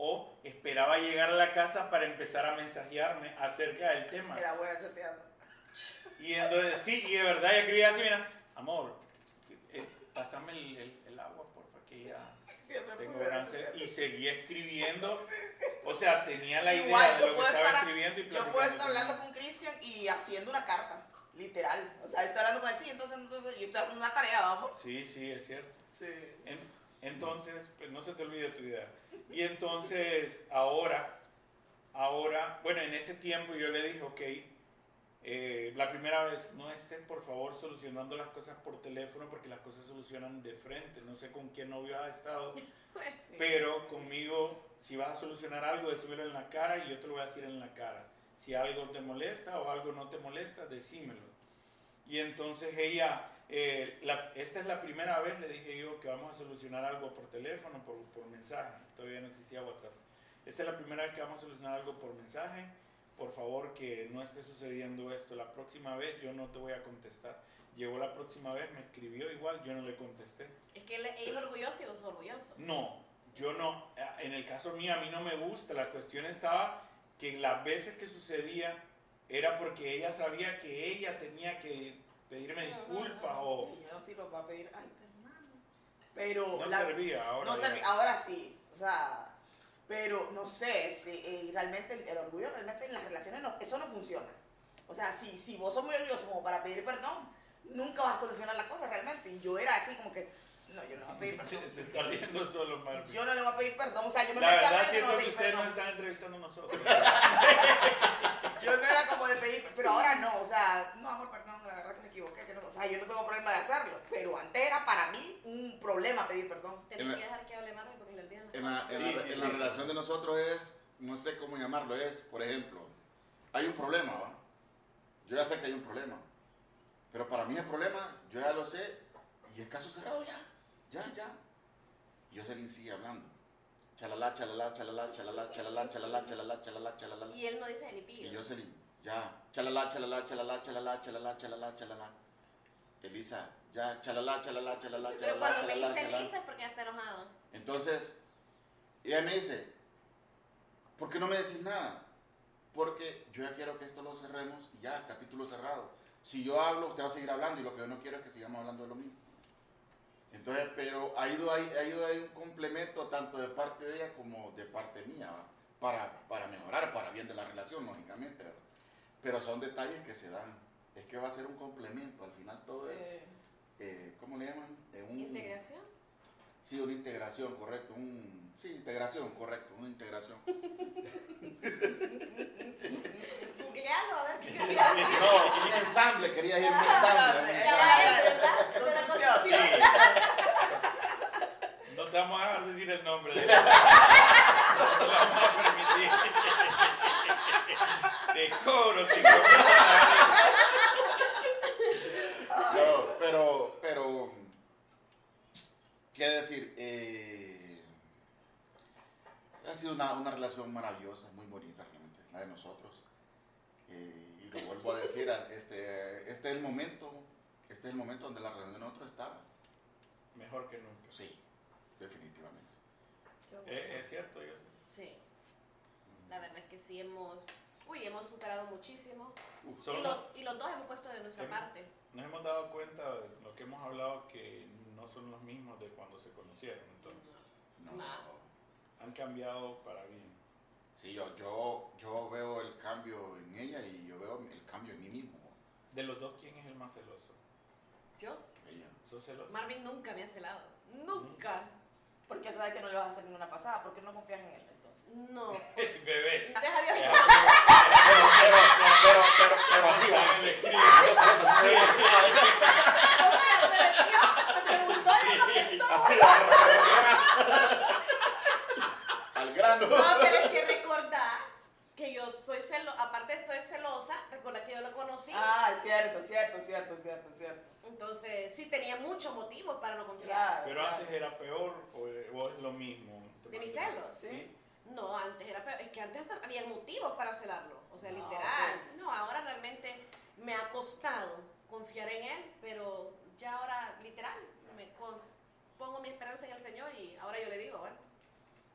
O esperaba llegar a la casa para empezar a mensajearme acerca del tema. Era buena chateando. Y entonces, sí, y de verdad ella quería así, mira, amor, eh, pásame el, el- el agua, porfa, que ya... Siempre Tengo sed. Y seguí escribiendo. O sea, tenía la idea de lo que estaba estar- escribiendo y Yo puedo estar hablando con Cristian y haciendo una carta, literal. O sea, estoy hablando con él, sí, entonces, entonces yo estoy haciendo una tarea, vamos. Sí, sí, es cierto. Sí. En- entonces, pues no se te olvide tu idea. Y entonces, ahora, ahora, bueno, en ese tiempo yo le dije, ok, eh, la primera vez, no estés por favor solucionando las cosas por teléfono porque las cosas solucionan de frente. No sé con qué novio has estado, Sí. pero conmigo, si vas a solucionar algo, decímelo en la cara y yo te lo voy a decir en la cara. Si algo te molesta o algo no te molesta, decímelo. Y entonces ella, eh, la- esta es la primera vez, le dije yo, que vamos a solucionar algo por teléfono, por, por mensaje. Todavía no existía WhatsApp. Esta es la primera vez que vamos a solucionar algo por mensaje. Por favor, que no esté sucediendo esto. La próxima vez yo no te voy a contestar. Llegó la próxima vez, me escribió igual, yo no le contesté. Es que él es orgulloso y vos orgulloso. No, yo no. En el caso mío, a mí no me gusta. La cuestión estaba que las veces que sucedía era porque ella sabía que ella tenía que pedirme disculpas ujú. o Y yo no sirvo para pedir, ay, perdóname. Pero no la- servía. Ahora no ya. serví- ahora sí, sea, pero no sé, si, eh, realmente el, el orgullo realmente en las relaciones no, eso no funciona. O sea, si, si vos sos muy orgulloso como para pedir perdón, nunca vas a solucionar la cosa realmente. Y yo era así como que, no, yo no voy a pedir perdón. Te está riendo solo, Marvin. Yo no le voy a pedir perdón, o sea, yo me La metí a verdad no siento a que ustedes nos están entrevistando a nosotros. Yo no era como de pedir, pero ahora no, o sea, no, amor, perdón, la verdad que me equivoqué, que no, o sea, yo no tengo problema de hacerlo, pero antes era para mí un problema pedir perdón. Tenés que dejar que hable Marvin porque se le olvidan las En la, cosas. en Sí, la- sí, en sí. la relación de nosotros es, no sé cómo llamarlo, es, por ejemplo, hay un problema, ¿va? Yo ya sé que hay un problema, pero para mí el problema, yo ya lo sé, y es caso cerrado ya, ya, ya. Y Jocelyn sigue hablando. Chalala, chalala, chalala, chalala, chalala, chalala, chalala, chalala, chalala. Y él no dice ni Y pillo. Jocelyn, ya, chalala, chalala, chalala, chalala, chalala, chalala, chalala. Elisa, ya, chalala, chalala, chalala, Pero chalala, cuando me dice chalala. Lisa es porque ya está enojado. Entonces, ella me dice, ¿por qué no me decís nada? Porque yo ya quiero que esto lo cerremos y ya, capítulo cerrado. Si yo hablo, usted va a seguir hablando y lo que yo no quiero es que sigamos hablando de lo mismo. Entonces, pero ha ido ahí, ha ido ahí un complemento tanto de parte de ella como de parte mía, ¿va? Para, para mejorar, para bien de la relación, lógicamente. ¿verdad? Pero son detalles que se dan. Es que va a ser un complemento, al final todo es, Sí. eh, ¿cómo le llaman? Eh, un- Integración. Sí, una integración, correcto. Un, sí, integración, correcto, una integración. Googlealo, a ver qué No, un ensamble, quería decir un ensamble. ¿verdad? De la Construcción. No te vamos a dejar decir el nombre de. No te lo vamos a permitir. Te cobro cinco No, pero, pero, ¿qué decir? Eh, ha sido una, una relación maravillosa, muy bonita realmente, la de nosotros. Eh, y lo vuelvo a decir, este, este es el momento, este es el momento donde la relación de nosotros estaba. Mejor que nunca. Sí, definitivamente. Eh, es cierto, yo sé. Sí, la verdad es que sí hemos, uy, hemos superado muchísimo. Y, lo- y los dos hemos puesto de nuestra Em- parte. nos hemos dado cuenta de lo que hemos hablado que no son los mismos de cuando se conocieron. Entonces, no. Ah. han cambiado para bien. Sí, yo, yo, yo veo el cambio en ella y yo veo el cambio en mí mismo. De los dos, ¿quién es el más celoso? Yo, Ella. ¿Sos celoso? Marvin nunca me ha celado. Nunca. Porque sabes que no le vas a hacer ninguna pasada, porque no confías en él entonces. No. Bebé. Deja de Pero, pero, pero, pero, pero así va. Así va. Al grano. No, pero es que recordar que celosa, aparte de soy celosa, recordar que yo lo conocí. Ah, es cierto, cierto, cierto, cierto, cierto. Entonces, sí tenía muchos motivos para no confiar. Claro. Pero claro. antes era peor o, o es lo mismo. ¿De mis celos? Sí. No, antes era peor. Es que antes hasta había motivos para celarlo. O sea, Ah, literal. No, ahora realmente me ha costado confiar en él, pero ya ahora, literal, me con- pongo mi esperanza en el Señor y ahora yo le digo, bueno,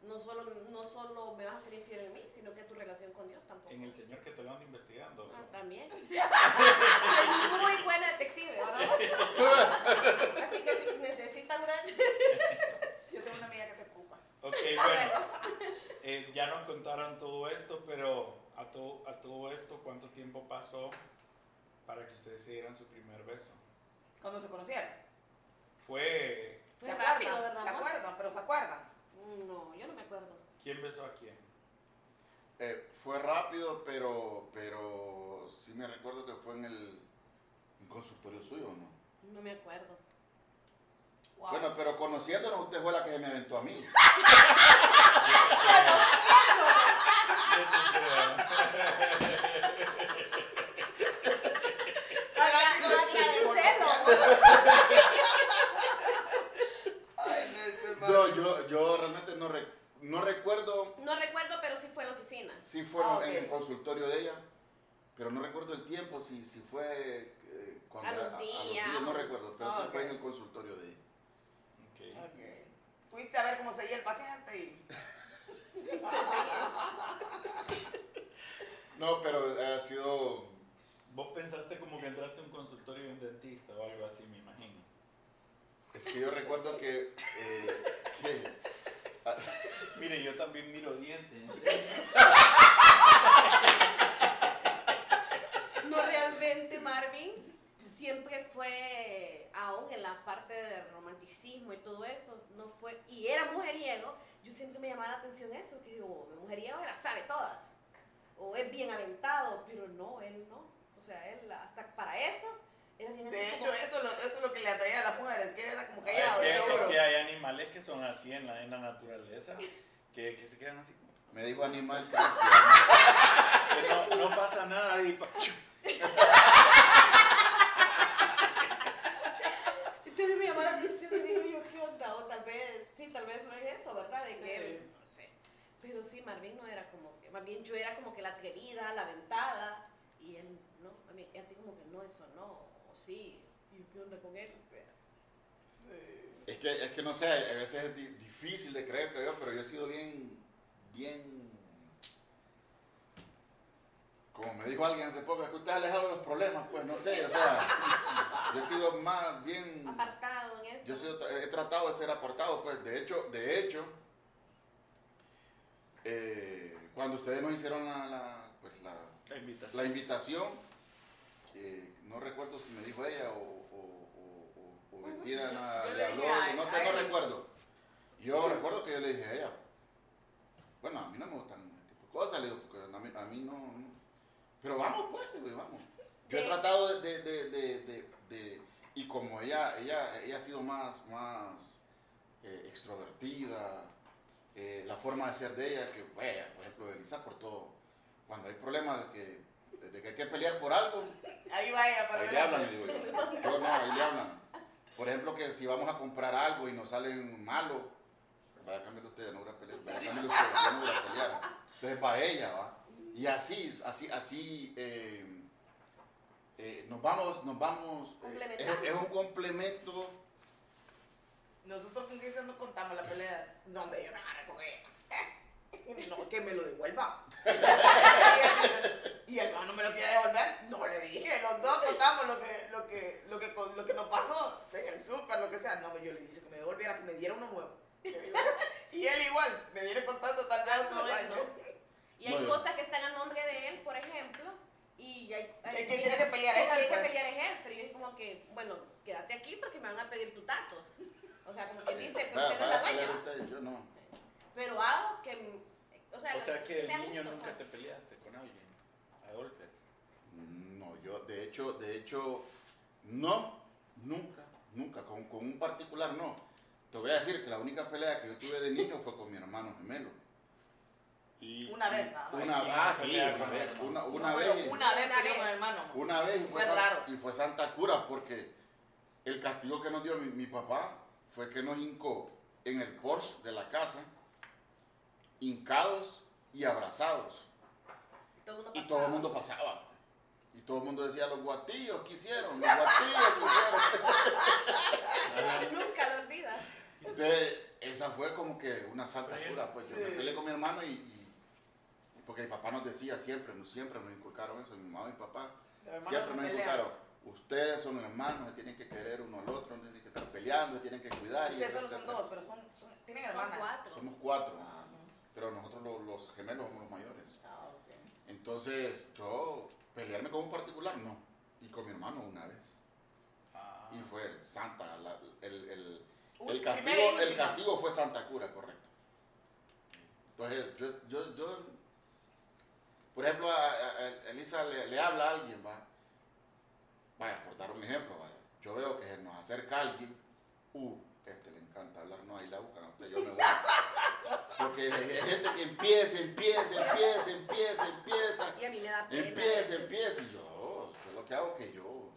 no solo, no solo me vas a ser infiel en mí, sino que tu relación con Dios tampoco. En el Señor que te lo ando investigando. Ah, también. Soy muy buena detective, ¿verdad? Así que si necesitan una... Yo tengo una amiga que te ocupa. Ok, ah, bueno. Eh, ya nos contaron todo esto, pero a, to a todo esto, ¿cuánto tiempo pasó para que ustedes se dieran su primer beso? Cuando se conocieron. Fue... Se acuerdan. Se acuerdan, pero se acuerdan. No, yo no me acuerdo. ¿Quién besó a quién? Eh, fue rápido, pero, pero sí me recuerdo que fue en el un consultorio suyo, ¿no? No me acuerdo. Wow. Bueno, pero conociéndonos, usted fue la que se me aventó a mí. Yo te creo. Ay, no, este man. No, yo, yo realmente no, re- no recuerdo No recuerdo, pero sí fue en la oficina. si fue Ah, en el consultorio de ella, pero no recuerdo el tiempo, si, si fue eh, cuando A los era- días. no recuerdo, pero Ah, sí ok. fue en el consultorio de ella. Ok. Ok. Fuiste a ver cómo seguía el paciente y. No, pero ha sido Vos pensaste como que entraste a un consultorio de un dentista o algo así, imagino. Es que yo recuerdo que, eh, que- ah, Mire, yo también miro dientes. No realmente, Marvin. Siempre fue, aún en la parte de romanticismo y todo eso, no fue, y era mujeriego, yo siempre me llamaba la atención eso, que digo, el mujeriego era sabe todas, o es bien aventado, pero no, él no. O sea, él hasta para eso era bien así De como- hecho, eso, lo- eso es lo que le atraía a las mujeres, que era como Es callado, que, seguro. es que hay animales que son así en la, en la naturaleza, que, que se quedan así me dijo animal que no, no pasa nada y... pa- Entonces me llamó la atención y digo yo, ¿qué onda? O tal vez, sí, tal vez no es eso, ¿verdad? De que él, no sé. Pero sí, Marvin no era como que, más bien yo era como que la atrevida, la aventada, y él, no, a mí, así como que no, eso no, sí, y ¿qué onda con él? O sea, Sí. Es que, es que no sé, a veces es di- difícil de creer que yo, pero yo he sido bien, bien, como me dijo alguien hace poco, es que usted ha alejado de los problemas, pues no sé, o sea, yo he sido más bien, apartado en eso. yo he, sido he tratado de ser apartado, pues de hecho, de hecho, eh, cuando ustedes nos hicieron la, la, pues, la, La invitación. la invitación, eh, no recuerdo si me dijo ella o, o, o, o- le habló, dije no sé, no recuerdo. Yo recuerdo que yo le dije a ella, bueno, a mí no me gustan este tipo de cosas, le digo, porque a mí, a mí no, no. pero vamos pues, digo, vamos. Yo he tratado de, de, de, de, y como ella, ella, ella ha sido más, más eh, extrovertida, eh, la forma de ser de ella, que, vaya, por ejemplo, Elisa por todo, cuando hay problemas que, de que hay que pelear por algo, Ahí va ella para ahí le hablan, digo yo. Yo no, ahí le hablan. Por ejemplo, que si vamos a comprar algo y nos salen malos, vaya a cambiar usted, no voy a pelear, vaya a cambiar usted, yo no voy a pelear. Entonces va ella, va. Y así, así, así, eh, eh, nos vamos, nos vamos, eh, es un complemento, Nosotros con Cristian no contamos la pelea. No, hombre, yo me agarré con ella. No, que me lo devuelva. y el hermano me lo quiere devolver. No le dije, los dos contamos lo que, lo que, lo que, lo que nos pasó en el súper, lo que sea. No, yo le dije que me devolviera, que me diera uno nuevo. Y él igual, me viene contando tal vez otros años. Y hay cosas que están a nombre de él, por ejemplo, y hay, hay- que tiene que pelear es el que él, tiene que pues. pelear es él, pero yo es como que, bueno, quédate aquí porque me van a pedir tus datos. O sea, como que dice, pues vaya, usted no es la dueña. ¿va? usted, yo no. Pero hago que, o sea, O sea que el sea niño justo, nunca te peleaste con alguien a golpes. No, yo de hecho, de hecho, no, nunca, nunca, con, con un particular no. Te voy a decir que la única pelea que yo tuve de niño fue con mi hermano gemelo. Y, Una vez nada más. Una, ¿Quién ah, sí, una vez, el una, hermano? una No, vez. una vez Una peleó con vez. el hermano. Una vez y fue, Fue san- raro. y fue Santa Cura porque el castigo que nos dio mi, mi papá fue que nos hincó en el Porsche de la casa, hincados y abrazados. Todo el mundo Y todo el mundo pasaba. Y todo el mundo decía, los guatillos quisieron, los guatillos quisieron. Nunca lo olvidas. Entonces, esa fue como que una santa cura. Pues yo Sí. me peleé con mi hermano y, y- porque mi papá nos decía siempre, siempre nos inculcaron eso, mi mamá y mi papá. Siempre nos inculcaron, ustedes son hermanos, se tienen que querer uno al otro, no tienen que estar peleando, se tienen que cuidar. y Ustedes solo son dos, pero son, son- tienen Son hermanas. cuatro. Somos cuatro, Ah, pero nosotros los, los gemelos somos los mayores. ah, ok. Entonces, yo, Pelearme con un particular, no. Y con mi hermano una vez. Ah. Y fue Santa. la- el, el- Uy, el castigo, primera y el última. castigo fue Santa Cura, correcto. Entonces, yo, yo, yo por ejemplo, a, a- a Elisa le, le habla a alguien, va. Vaya, por dar un ejemplo, vaya. Yo veo que se nos acerca alguien, uh, este le encanta hablar, no, ahí la buscan, usted, yo me voy. Porque hay gente que empieza, empieza, empieza, empieza, empieza, Y a mí me da pena. empieza, empieza, y yo, yo lo que hago que yo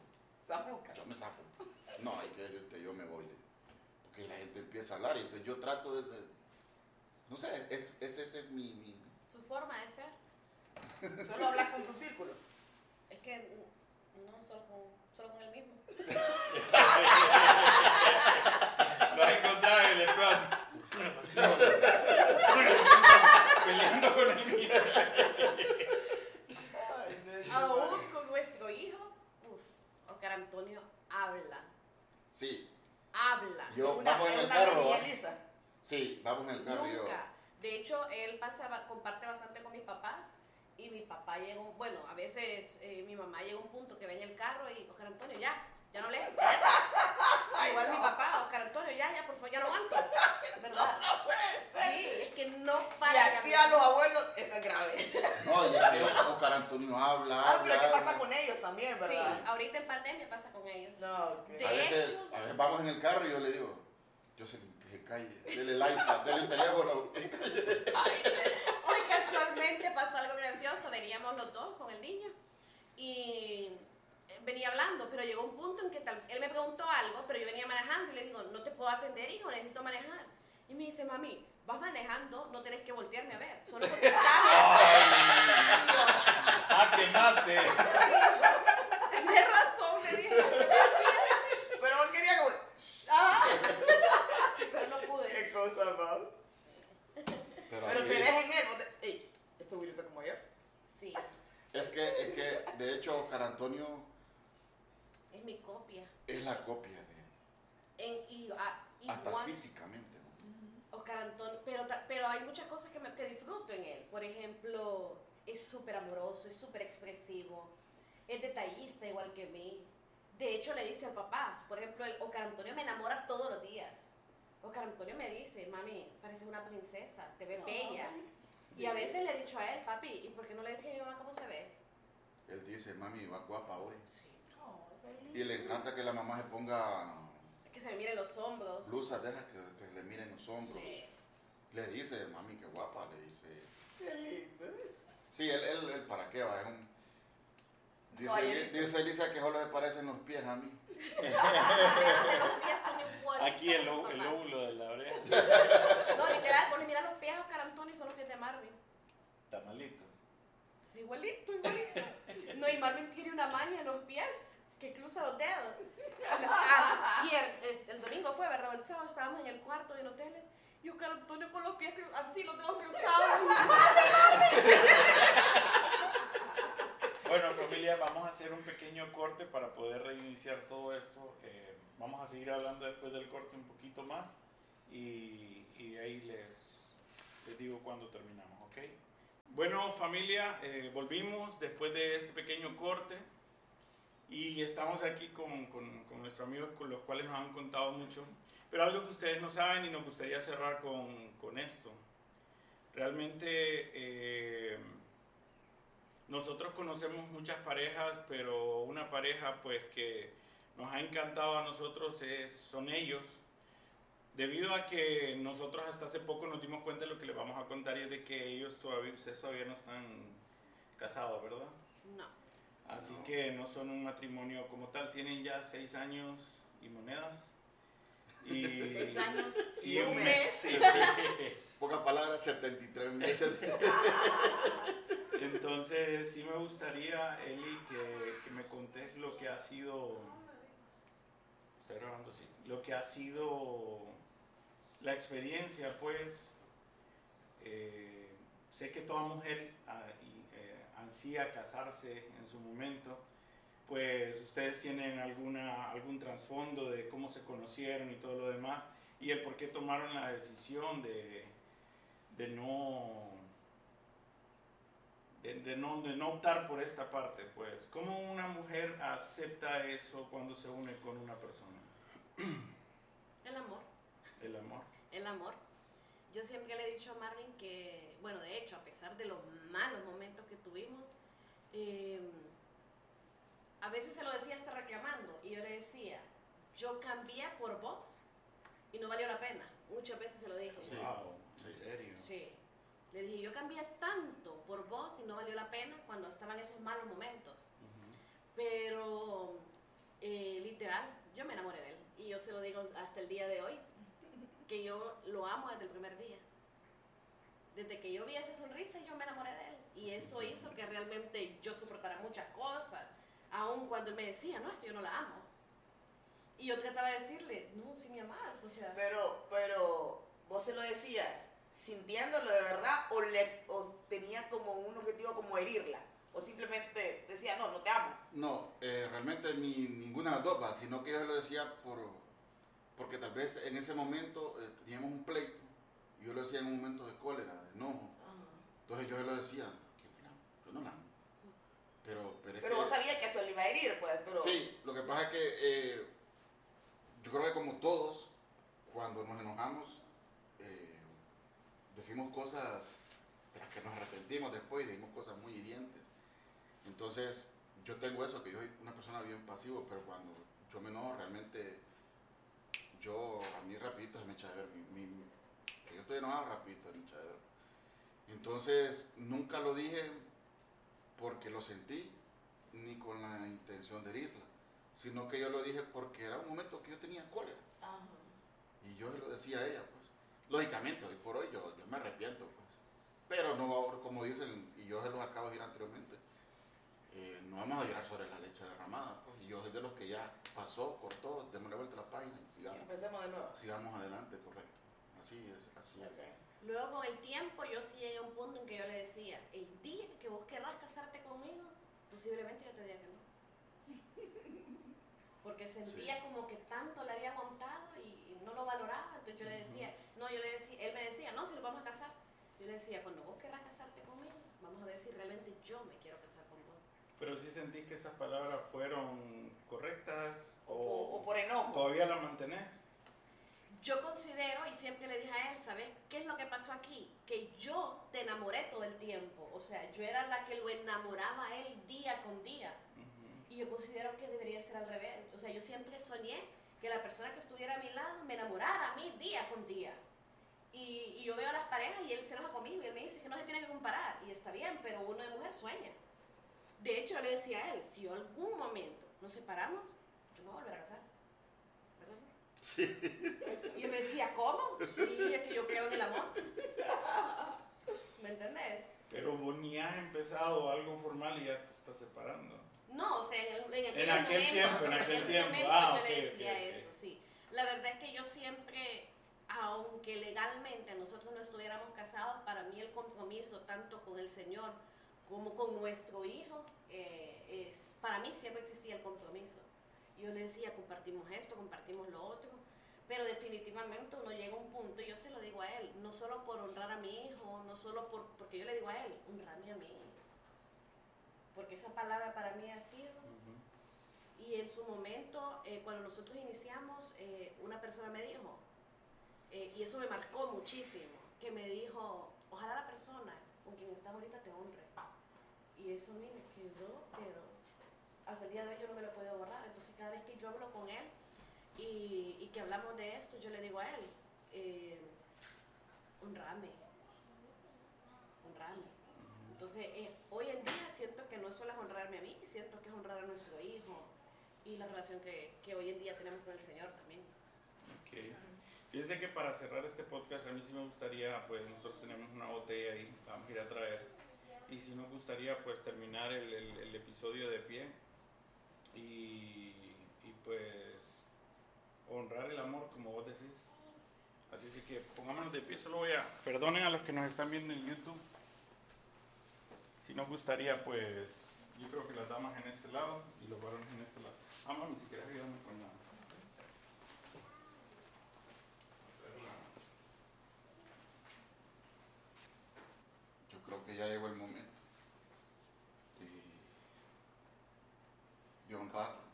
Zapuca. yo me saco. No, hay que decirte, yo me voy. de- Porque la gente empieza a hablar y entonces yo trato de... de- no sé, es, es- ese es mi... mi- Su forma de ser. Solo hablar con tu círculo. Es que mm, no, solo con, solo con él mismo. Así. Peleando con el no, Aún con nuestro hijo, uff, Oscar Antonio habla, Sí, habla. yo Una, vamos en el carro. Sí, vamos en el carro. Nunca. De hecho, él pasa, comparte bastante con mis papás y mi papá llega, un- bueno, a veces eh, mi mamá llega a un punto que ve en el carro y, Oscar Antonio, ya, ya no lees. Ay, Igual no. mi papá, Oscar Antonio, ya, ya, por favor, ya no aguanto. ¿Verdad? No puede ser. Sí, es que no Si para de así a los abuelos, eso es grave. No, y es que Oscar Antonio habla, Ah, pero habla, ¿qué pasa habla. con ellos también, Sí, verdad? ahorita en pandemia pasa con ellos. No, ok. De- A veces, hecho- a veces vamos en el carro y yo le digo, yo se, que se calle, dele el iPad, dele el teléfono. Hoy casualmente pasó algo gracioso, veníamos los dos con el niño y venía hablando, pero llegó un punto en que tal- él me preguntó algo, pero yo venía manejando y le digo, no te puedo atender, hijo, necesito manejar. Y me dice, mami, vas manejando, no tenés que voltearme a ver, solo contestame. Ah, que mate. Tienes razón, me dijo. Pero vos querías como... Ah. Pero no pude. ¿Qué cosa, no? Pero Pero así tenés es. en él, te... Ey, este güirito como yo. Sí, Es que, es que, de hecho, Oscar Antonio es mi copia. es la copia de En, y, ah, hasta igual- físicamente. ¿no? Oscar Antonio, pero, pero hay muchas cosas que, me, que disfruto en él. Por ejemplo, es súper amoroso, es súper expresivo, es detallista igual que mí. De hecho, le dice al papá, por ejemplo, el Oscar Antonio me enamora todos los días. Oscar Antonio me dice, mami, pareces una princesa, te ves bella. Y a veces le he dicho a él, papi, ¿y por qué no le decía a mi mamá cómo se ve? Él dice, mami, va guapa hoy. Sí. Y le encanta que la mamá se ponga Que se miren los hombros. blusas, deja que, que le miren los hombros. Sí. Le dice, mami, qué guapa, le dice. Qué lindo. Sí, él, él, él ¿para qué va? Es un... Dice, dice Elisa que solo le parecen los pies a mí. De los pies son igualitos Aquí el, el de la oreja. No, literal, vos le miras los pies a Oscar Antonio y son los pies de Marvin. Está malito. Sí, igualito, igualito. No, y Marvin tiene una maña en los pies que cruza los dedos. Ayer, este, el domingo fue, ¿verdad? El sábado estábamos en el cuarto del hotel y Oscar Antonio con los pies así, los dedos cruzados. Bueno, familia, vamos a hacer un pequeño corte para poder reiniciar todo esto. Eh, vamos a seguir hablando después del corte un poquito más y, y de ahí les, les digo cuando terminamos, ¿ok? Bueno, familia, eh, volvimos después de este pequeño corte y estamos aquí con, con, con nuestros amigos con los cuales nos han contado mucho. Pero algo que ustedes no saben y nos gustaría cerrar con, con esto. Realmente... eh, nosotros conocemos muchas parejas, pero una pareja pues que nos ha encantado a nosotros es, son ellos. Debido a que nosotros hasta hace poco nos dimos cuenta de lo que les vamos a contar y es de que ellos todavía, ustedes todavía no están casados, ¿verdad? No. Así No. que no son un matrimonio como tal, tienen ya seis años y monedas. Y, Seis años y un un mes. mes. Pocas palabras, 73 meses. Entonces, sí me gustaría, Eli, que, que me contés lo que ha sido, estoy grabando así, lo que ha sido la experiencia, pues, eh, sé que toda mujer ah, ansía casarse en su momento, pues ustedes tienen alguna, algún trasfondo de cómo se conocieron y todo lo demás, y el por qué tomaron la decisión de, de no de, de no, de no optar por esta parte, pues. ¿Cómo una mujer acepta eso cuando se une con una persona? El amor. El amor. El amor. Yo siempre le he dicho a Marvin que, bueno, de hecho, a pesar de los malos momentos que tuvimos, eh, a veces se lo decía hasta reclamando y yo le decía, yo cambié por vos y no valió la pena. Muchas veces se lo dije. Sí. Wow, sí. ¿en serio? Sí. Le dije, yo cambié tanto por vos y no valió la pena cuando estaban esos malos momentos. Ujú. Pero, eh, literal, yo me enamoré de él. Y yo se lo digo hasta el día de hoy, que yo lo amo desde el primer día. Desde que yo vi esa sonrisa, yo me enamoré de él. Y eso hizo que realmente yo soportara muchas cosas. Aun cuando él me decía, no, es que yo no la amo. Y yo trataba de decirle, no, si me amas, o sea... Pero, pero, vos se lo decías sintiéndolo de verdad o, le, o tenía como un objetivo como herirla. O simplemente decía, no, no te amo. No, eh, realmente ni, ninguna de las dos, va, sino que yo lo decía por, porque tal vez en ese momento eh, teníamos un pleito, y yo lo decía en un momento de cólera, de enojo. Entonces yo lo decía, yo no la amo. Pero, pero es Pero que- vos sabías que eso le iba a herir, pues, pero... Sí, lo que pasa es que eh, yo creo que como todos, cuando nos enojamos, eh, decimos cosas de las que nos arrepentimos después y decimos cosas muy hirientes. Entonces, yo tengo eso, que yo soy una persona bien pasivo, pero cuando yo me enojo, realmente, yo, a mí rapidito se me echa de ver. Mi, mi- que yo estoy enojado, rapidito se me echa de ver. Entonces, nunca lo dije porque lo sentí, ni con la intención de herirla, sino que yo lo dije porque era un momento que yo tenía cólera. Ajá. Y yo se lo decía a ella, pues. Lógicamente, hoy por hoy yo, yo me arrepiento, pues. Pero no, va- como dicen, y yo se los acabo de decir anteriormente, eh, no vamos a llorar sobre la leche derramada, pues. Y yo soy de los que ya pasó, cortó, démosle vuelta a la página y sigamos, Empecemos de nuevo. sigamos adelante, correcto. Así es, así es. Ok. Luego con el tiempo yo sí llegué a un punto en que yo le decía, el día que vos querrás casarte conmigo, posiblemente yo te diga que no. Porque sentía Sí. como que tanto le había aguantado y, y no lo valoraba. Entonces yo le decía, no, yo le decía, él me decía, no, si nos vamos a casar. Yo le decía, cuando vos querrás casarte conmigo, vamos a ver si realmente yo me quiero. Pero si sentís que esas palabras fueron correctas O, o- o por enojo. todavía la mantenés. Yo considero, y siempre le dije a él, ¿sabes qué es lo que pasó aquí? Que yo te enamoré todo el tiempo. O sea, yo era la que lo enamoraba a él día con día. Ujú. Y yo considero que debería ser al revés. O sea, yo siempre soñé que la persona que estuviera a mi lado me enamorara a mí día con día. Y, y yo veo a las parejas y él se enoja conmigo y él me dice que no se tiene que comparar. Y está bien, pero uno de mujer sueña. De hecho, le decía a él, si yo algún momento nos separamos, yo me voy a volver a casar. ¿Verdad? Y él me decía, ¿cómo? Sí, es que yo creo en el amor. ¿Me entendés? Pero vos ni has empezado algo formal y ya te estás separando. No, o sea, en, el, en, aquel En aquel momento, tiempo, o sea, en aquel tiempo. momento Ah, yo le ok, decía ok, ok. eso, sí. La verdad es que yo siempre, aunque legalmente nosotros no estuviéramos casados, para mí el compromiso, tanto con el Señor como con nuestro hijo, eh, es, para mí siempre existía el compromiso. Yo le decía, compartimos esto, compartimos lo otro, pero definitivamente uno llega a un punto, y yo se lo digo a él, no solo por honrar a mi hijo, no solo por, porque yo le digo a él, honrame a mí. Porque esa palabra para mí ha sido Ujú. y en su momento, eh, cuando nosotros iniciamos, eh, una persona me dijo, eh, y eso me marcó muchísimo, que me dijo, ojalá la persona con quien estás ahorita te honre. Y eso me quedó, pero hasta el día de hoy yo no me lo puedo borrar. Entonces cada vez que yo hablo con él y, y que hablamos de esto, yo le digo a él, eh, honrame, honrame. Entonces, eh, hoy en día siento que no solo es honrarme a mí, siento que es honrar a nuestro hijo y la relación que, que hoy en día tenemos con el Señor también. Ok. Fíjense que para cerrar este podcast a mí sí me gustaría, pues nosotros tenemos una botella ahí, vamos a ir a traer. Y sí nos gustaría pues terminar el, episodio de pie y, pues honrar el amor como vos decís. Así que, que pongámonos de pie, solo voy a, perdonen a los que nos están viendo en YouTube. Si nos gustaría pues, yo creo que las damas en este lado y los varones en este lado. Ah, mami, si quieres ayudarme con la... ya llegó el momento. Y de honrarlo.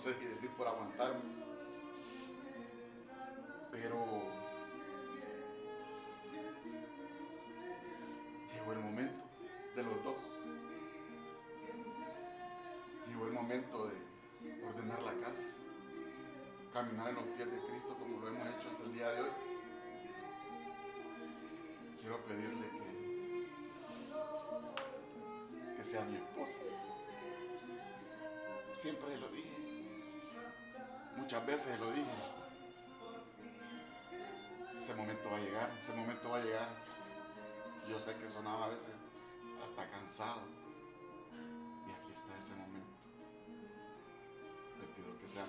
Sé qué decir por aguantarme. Pero llegó el momento de los dos. Llegó el momento de ordenar la casa, caminar en los pies de Cristo como lo hemos hecho hasta el día de hoy. Quiero pedirle que, que sea mi esposa. Siempre lo dije, muchas veces lo dije. Ese momento va a llegar, ese momento va a llegar. Yo sé que sonaba a veces hasta cansado. Y aquí está ese momento. Le pido que sea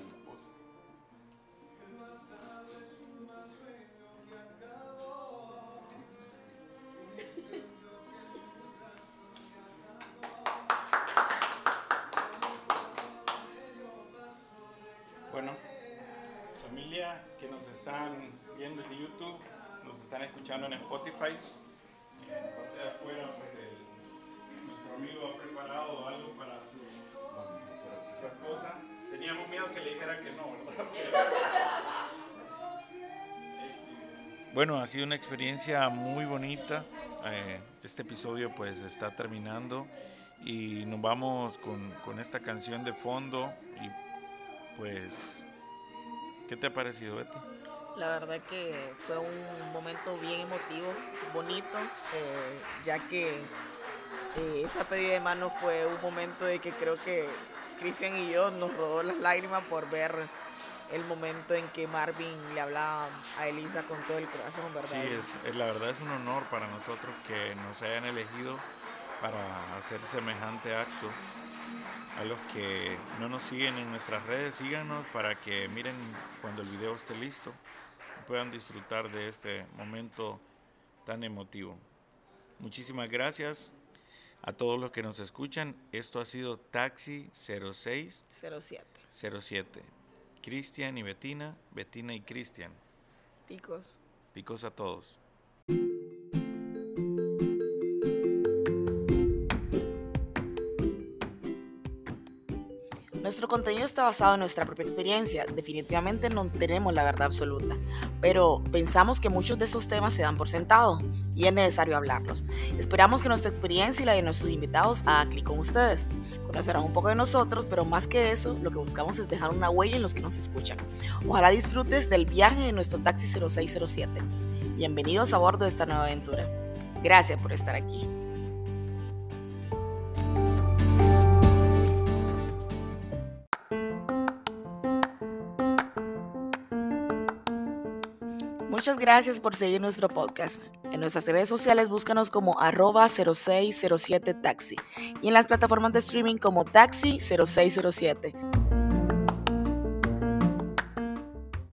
en Spotify. En la parte de afuera, pues, el- nuestro amigo ha preparado algo para su, su esposa. Teníamos miedo que le dijera que no, ¿verdad? Bueno, ha sido una experiencia muy bonita. Eh, este episodio pues está terminando y nos vamos con, con esta canción de fondo y pues, ¿qué te ha parecido, Betty? La verdad que fue un momento bien emotivo, bonito, eh, ya que eh, esa pedida de mano fue un momento de que creo que Cristian y yo nos rodó las lágrimas por ver el momento en que Marvin le hablaba a Elisa con todo el corazón, ¿verdad? Sí, es, es- la verdad es un honor para nosotros que nos hayan elegido para hacer semejante acto. A los que no nos siguen en nuestras redes, síganos para que miren cuando el video esté listo y puedan disfrutar de este momento tan emotivo. Muchísimas gracias a todos los que nos escuchan. Esto ha sido Taxi 06 07. 07. Cristian y Betina, Betina y Cristian. Picos. Picos a todos. Nuestro contenido está basado en nuestra propia experiencia. Definitivamente no tenemos la verdad absoluta, pero pensamos que muchos de estos temas se dan por sentado y es necesario hablarlos. Esperamos que nuestra experiencia y la de nuestros invitados haga clic con ustedes. Conocerán un poco de nosotros, pero más que eso, lo que buscamos es dejar una huella en los que nos escuchan. Ojalá disfrutes del viaje en nuestro taxi 0607. Bienvenidos a bordo de esta nueva aventura. Gracias por estar aquí. Muchas gracias por seguir nuestro podcast. En nuestras redes sociales búscanos como arroba 0607taxi y en las plataformas de streaming como taxi 0607.